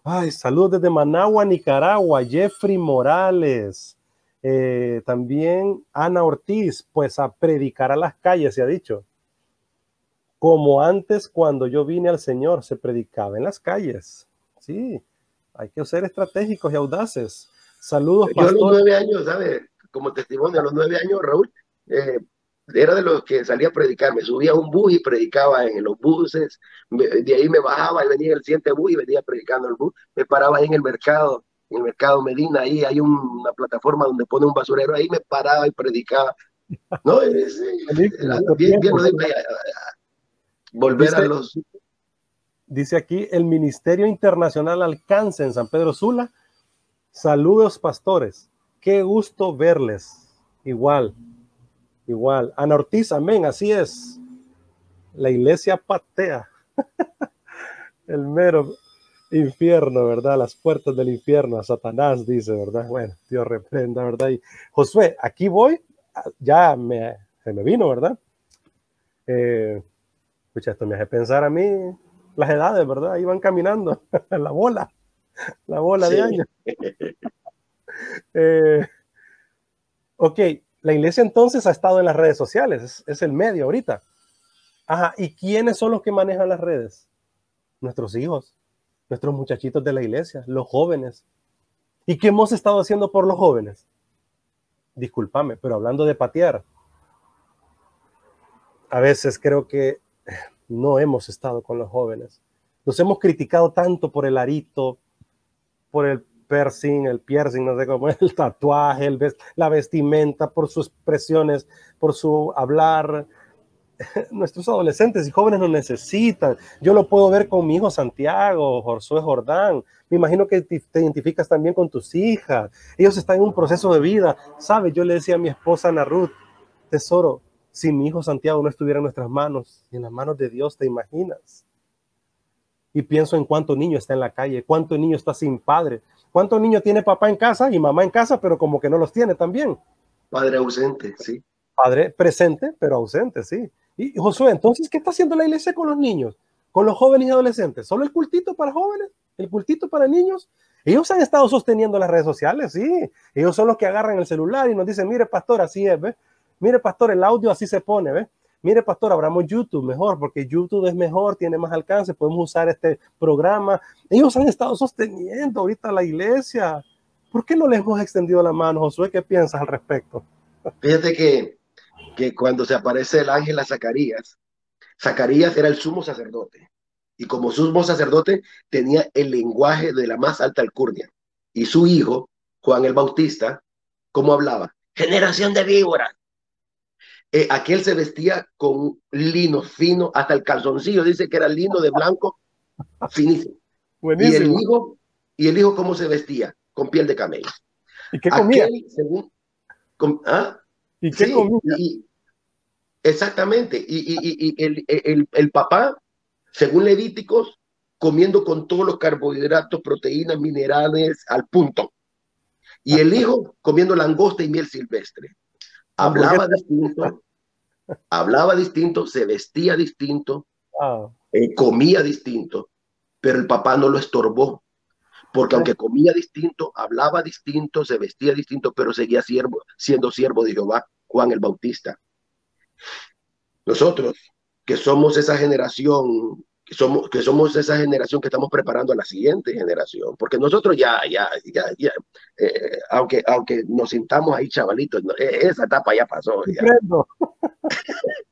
Ay, saludos desde Managua, Nicaragua, Jeffrey Morales. Eh, también Ana Ortiz, pues a predicar a las calles, se ha dicho. Como antes, cuando yo vine al Señor, se predicaba en las calles. Sí, hay que ser estratégicos y audaces. Saludos, Yo a los nueve años, ¿sabes? Como testimonio, a los nueve años, Raúl, eh, era de los que salía a predicar, me subía a un bus y predicaba en los buses, de ahí me bajaba y venía el siguiente bus y venía predicando el bus, me paraba ahí en el mercado, en el mercado Medina, ahí hay una plataforma donde pone un basurero, ahí me paraba y predicaba. No, es, bien, bien, volver a los... Dice aquí, el Ministerio Internacional Alcance en San Pedro Sula. Saludos, pastores. Qué gusto verles. Igual, Igual. Ana Ortiz, amén, así es. La iglesia patea. El mero infierno, ¿verdad? Las puertas del infierno, a Satanás dice, ¿verdad? Bueno, Dios reprenda, ¿verdad? Y Josué, aquí voy, ya me, se me vino, ¿verdad? Eh, esto me hace pensar a mí las edades, ¿verdad? Ahí van caminando, la bola, la bola de años. Eh, ok, la iglesia entonces ha estado en las redes sociales, es, es, el medio ahorita. Ajá, ¿y quiénes son los que manejan las redes? Nuestros hijos, nuestros muchachitos de la iglesia, los jóvenes. ¿Y qué hemos estado haciendo por los jóvenes? Discúlpame, pero hablando de patear, a veces creo que no hemos estado con los jóvenes. Los hemos criticado tanto por el arito, por el piercing, el piercing, no sé cómo, el tatuaje, el la vestimenta, por sus expresiones, por su hablar. Nuestros adolescentes y jóvenes lo necesitan. Yo lo puedo ver con mi hijo Santiago, Josué Jordán. Me imagino que te, identificas también con tus hijas. Ellos están en un proceso de vida. ¿Sabes? Yo le decía a mi esposa Ana Ruth, tesoro, si mi hijo Santiago no estuviera en nuestras manos y en las manos de Dios, ¿te imaginas? Y pienso en cuánto niño está en la calle, cuánto niño está sin padre, cuánto niño tiene papá en casa y mamá en casa, pero como que no los tiene también. Padre ausente, sí. Padre presente, pero ausente, sí. Y Josué, entonces, ¿qué está haciendo la iglesia con los niños? Con los jóvenes y adolescentes. ¿Solo el cultito para jóvenes? ¿El cultito para niños? Ellos han estado sosteniendo las redes sociales, sí. Ellos son los que agarran el celular y nos dicen, mire, pastor, así es, ¿ves? Mire, pastor, el audio así se pone, ¿ves? Mire, pastor, abramos YouTube mejor, porque YouTube es mejor, tiene más alcance, podemos usar este programa. Ellos han estado sosteniendo ahorita la iglesia. ¿Por qué no les hemos extendido la mano, Josué? ¿Qué piensas al respecto? Fíjate que, que cuando se aparece el ángel a Zacarías, Zacarías era el sumo sacerdote. Y como sumo sacerdote tenía el lenguaje de la más alta alcurnia. Y su hijo, Juan el Bautista, ¿cómo hablaba? Generación de víboras, eh, aquel se vestía con lino fino, hasta el calzoncillo dice que era lino de blanco, finísimo. Buenísimo. Y el hijo, y el hijo cómo se vestía, con piel de camello. ¿Y qué comía? según, ¿ah? ¿Y qué comía? exactamente. Y, el, el, el papá, según Levíticos, comiendo con todos los carbohidratos, proteínas, minerales al punto. Y el hijo comiendo langosta y miel silvestre. Hablaba distinto, hablaba distinto, se vestía distinto, eh, comía distinto, pero el papá no lo estorbó, porque aunque comía distinto, hablaba distinto, se vestía distinto, pero seguía siervo, siendo siervo de Jehová, Juan el Bautista. Nosotros, que somos esa generación que somos, que somos esa generación que estamos preparando a la siguiente generación, porque nosotros ya, ya, ya, ya eh, aunque, aunque nos sintamos ahí chavalitos, e, esa etapa ya pasó.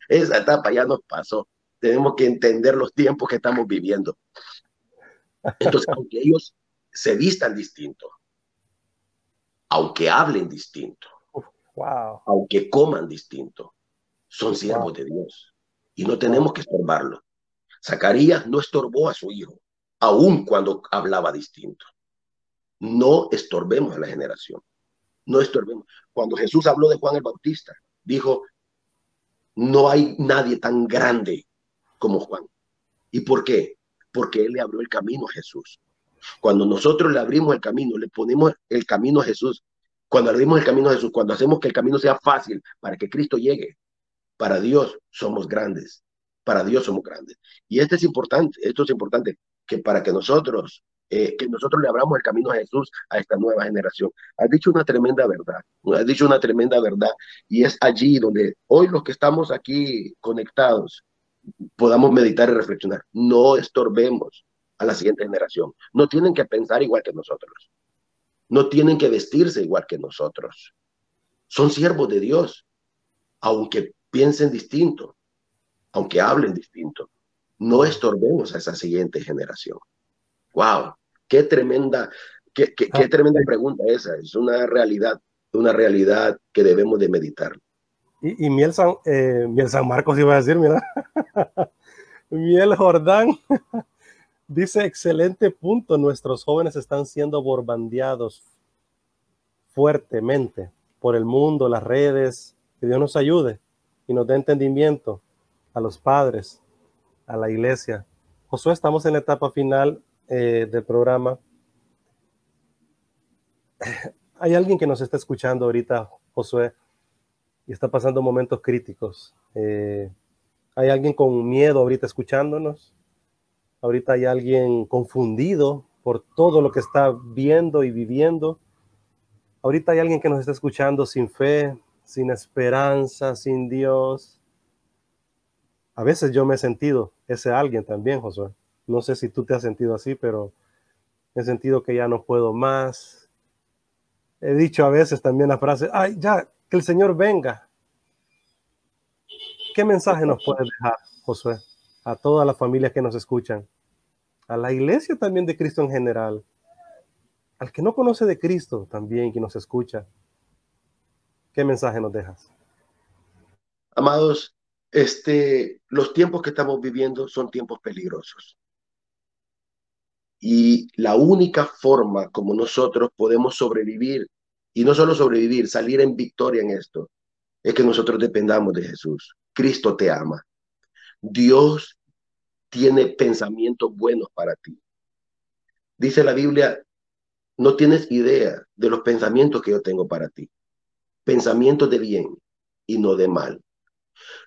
esa etapa ya nos pasó. Tenemos que entender los tiempos que estamos viviendo. Entonces, aunque ellos se vistan distinto, aunque hablen distinto, aunque coman distinto, son siervos de Dios y no tenemos que estorbarlo. Zacarías no estorbó a su hijo, aun cuando hablaba distinto. No estorbemos a la generación. No estorbemos. Cuando Jesús habló de Juan el Bautista, dijo, no hay nadie tan grande como Juan. ¿Y por qué? Porque él le abrió el camino a Jesús. Cuando nosotros le abrimos el camino, le ponemos el camino a Jesús, cuando abrimos el camino a Jesús, cuando hacemos que el camino sea fácil para que Cristo llegue, para Dios somos grandes para Dios somos grandes. Y esto es importante, esto es importante, que para que nosotros, eh, que nosotros le abramos el camino a Jesús a esta nueva generación. Has dicho una tremenda verdad, has dicho una tremenda verdad, y es allí donde hoy los que estamos aquí conectados podamos meditar y reflexionar. No estorbemos a la siguiente generación. No tienen que pensar igual que nosotros. No tienen que vestirse igual que nosotros. Son siervos de Dios, aunque piensen distinto, aunque hablen distinto, no estorbemos a esa siguiente generación. ¡Wow! ¡Qué tremenda, qué, qué, qué ah, tremenda pregunta esa! Es una realidad, una realidad que debemos de meditar. Y, Miel, San, eh, Miel San Marcos iba a decir, mira. Miel Jordán dice, excelente punto, nuestros jóvenes están siendo borbandeados fuertemente por el mundo, las redes, que Dios nos ayude y nos dé entendimiento a los padres, a la iglesia. Josué, estamos en la etapa final eh, del programa. Hay alguien que nos está escuchando ahorita, Josué, y está pasando momentos críticos. Eh, Hay alguien con miedo ahorita escuchándonos. Ahorita hay alguien confundido por todo lo que está viendo y viviendo. Ahorita hay alguien que nos está escuchando sin fe, sin esperanza, sin Dios. A veces yo me he sentido ese alguien también, Josué. No sé si tú te has sentido así, pero he sentido que ya no puedo más. He dicho a veces también la frase, ay, ya, que el Señor venga. ¿Qué mensaje nos puede dejar, Josué, a todas las familias que nos escuchan? A la iglesia también de Cristo en general. Al que no conoce de Cristo también, que nos escucha. ¿Qué mensaje nos dejas? Amados, este, los tiempos que estamos viviendo son tiempos peligrosos. Y la única forma como nosotros podemos sobrevivir, y no solo sobrevivir, salir en victoria en esto, es que nosotros dependamos de Jesús. Cristo te ama. Dios tiene pensamientos buenos para ti. Dice la Biblia, no tienes idea de los pensamientos que yo tengo para ti. Pensamientos de bien y no de mal.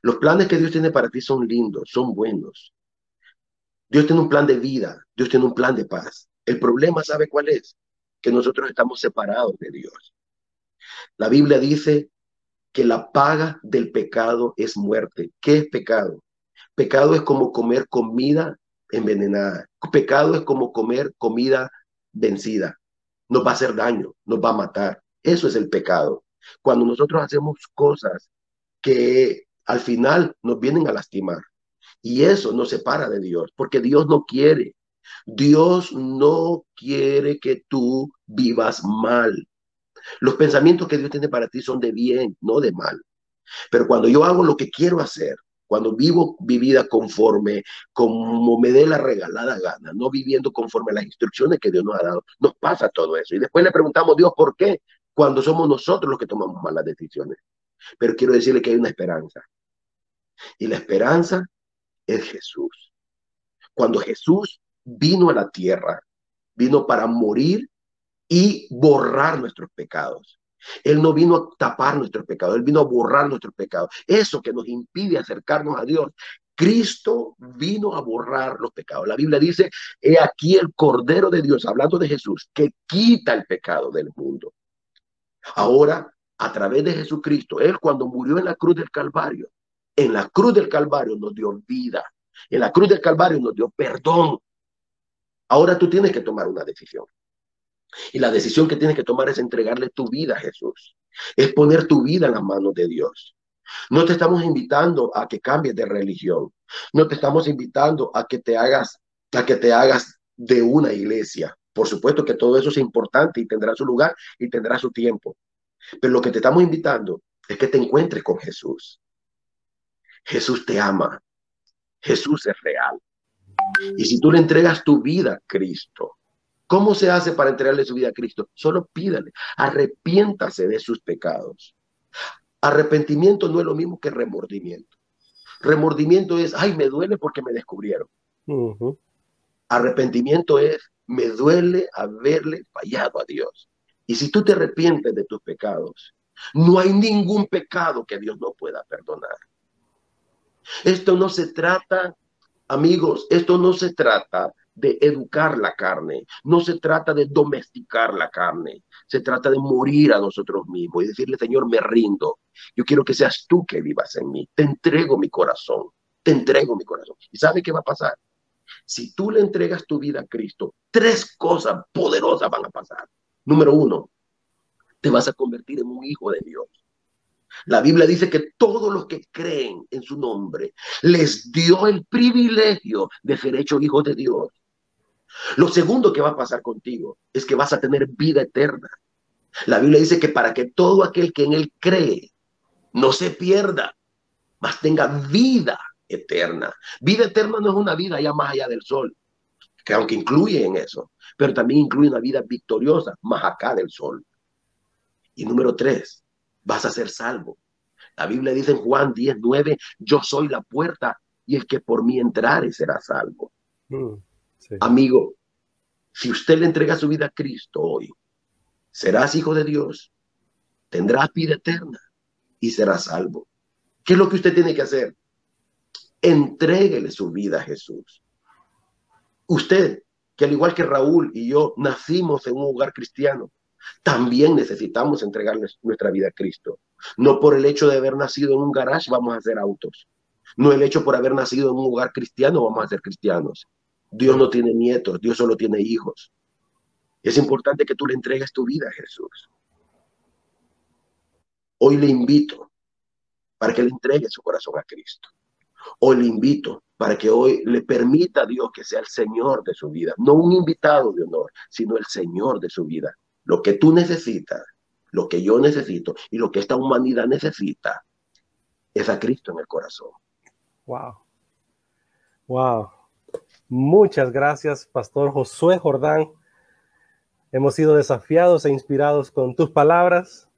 Los planes que Dios tiene para ti son lindos, son buenos. Dios tiene un plan de vida, Dios tiene un plan de paz. El problema, ¿sabe cuál es? Que nosotros estamos separados de Dios. La Biblia dice que la paga del pecado es muerte. ¿Qué es pecado? Pecado es como comer comida envenenada. Pecado es como comer comida vencida. Nos va a hacer daño, nos va a matar. Eso es el pecado. Cuando nosotros hacemos cosas que al final nos vienen a lastimar. Y eso nos separa de Dios, porque Dios no quiere. Dios no quiere que tú vivas mal. Los pensamientos que Dios tiene para ti son de bien, no de mal. Pero cuando yo hago lo que quiero hacer, cuando vivo mi vida conforme, como me dé la regalada gana, no viviendo conforme a las instrucciones que Dios nos ha dado, nos pasa todo eso. Y después le preguntamos, Dios, ¿por qué? Cuando somos nosotros los que tomamos malas decisiones. Pero quiero decirle que hay una esperanza. Y la esperanza es Jesús. Cuando Jesús vino a la tierra, vino para morir y borrar nuestros pecados. Él no vino a tapar nuestros pecados, Él vino a borrar nuestros pecados. Eso que nos impide acercarnos a Dios. Cristo vino a borrar los pecados. La Biblia dice, he aquí el Cordero de Dios, hablando de Jesús, que quita el pecado del mundo. Ahora, a través de Jesucristo, Él cuando murió en la cruz del Calvario, en la cruz del Calvario nos dio vida. En la cruz del Calvario nos dio perdón. Ahora tú tienes que tomar una decisión. Y la decisión que tienes que tomar es entregarle tu vida a Jesús. Es poner tu vida en las manos de Dios. No te estamos invitando a que cambies de religión. No te estamos invitando a que te hagas, a que te hagas de una iglesia. Por supuesto que todo eso es importante y tendrá su lugar y tendrá su tiempo. Pero lo que te estamos invitando es que te encuentres con Jesús. Jesús te ama. Jesús es real. Y si tú le entregas tu vida a Cristo, ¿Cómo se hace para entregarle su vida a Cristo? Solo pídale, arrepiéntase de sus pecados. Arrepentimiento no es lo mismo que remordimiento. Remordimiento es, ay, me duele porque me descubrieron. Arrepentimiento es, me duele haberle fallado a Dios. Y si tú te arrepientes de tus pecados, no hay ningún pecado que Dios no pueda perdonar. Esto no se trata, amigos, esto no se trata de educar la carne, no se trata de domesticar la carne, se trata de morir a nosotros mismos y decirle, Señor, me rindo, yo quiero que seas tú que vivas en mí, te entrego mi corazón, te entrego mi corazón. ¿Y sabe qué va a pasar? Si tú le entregas tu vida a Cristo, tres cosas poderosas van a pasar. Número uno, te vas a convertir en un hijo de Dios. La Biblia dice que todos los que creen en su nombre les dio el privilegio de ser hechos hijos de Dios. Lo segundo que va a pasar contigo es que vas a tener vida eterna. La Biblia dice que para que todo aquel que en él cree no se pierda, mas tenga vida eterna. Vida eterna no es una vida allá más allá del sol, que aunque incluye en eso, pero también incluye una vida victoriosa más acá del sol. Y número tres, vas a ser salvo. La Biblia dice en Juan 10, 9, yo soy la puerta y el que por mí entrare será salvo. Mm. Amigo, si usted le entrega su vida a Cristo hoy, serás hijo de Dios, tendrás vida eterna y serás salvo. ¿Qué es lo que usted tiene que hacer? Entréguele su vida a Jesús. Usted, que al igual que Raúl y yo nacimos en un hogar cristiano, también necesitamos entregarle nuestra vida a Cristo. No por el hecho de haber nacido en un garage vamos a hacer autos. No el hecho por haber nacido en un hogar cristiano vamos a ser cristianos. Dios no tiene nietos, Dios solo tiene hijos. Es importante que tú le entregues tu vida a Jesús. Hoy le invito para que le entregue su corazón a Cristo. Hoy le invito para que hoy le permita a Dios que sea el Señor de su vida, no un invitado de honor, sino el Señor de su vida. Lo que tú necesitas, lo que yo necesito y lo que esta humanidad necesita es a Cristo en el corazón. Wow. Wow. Muchas gracias, Pastor Josué Jordán. Hemos sido desafiados e inspirados con tus palabras,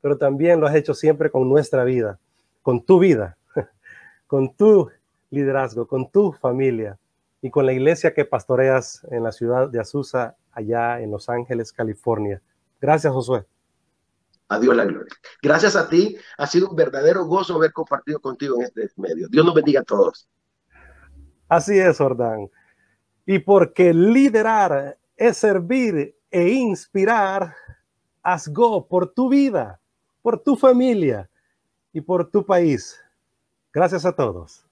pero también lo has hecho siempre con nuestra vida, con tu vida, con tu liderazgo, con tu familia y con la iglesia que pastoreas en la ciudad de Azusa, allá en Los Ángeles, California. Gracias, Josué. Adiós la gloria. Gracias a ti. Ha sido un verdadero gozo haber compartido contigo en este medio. Dios nos bendiga a todos. Así es, Jordán. Y porque liderar es servir e inspirar, haz go por tu vida, por tu familia y por tu país. Gracias a todos.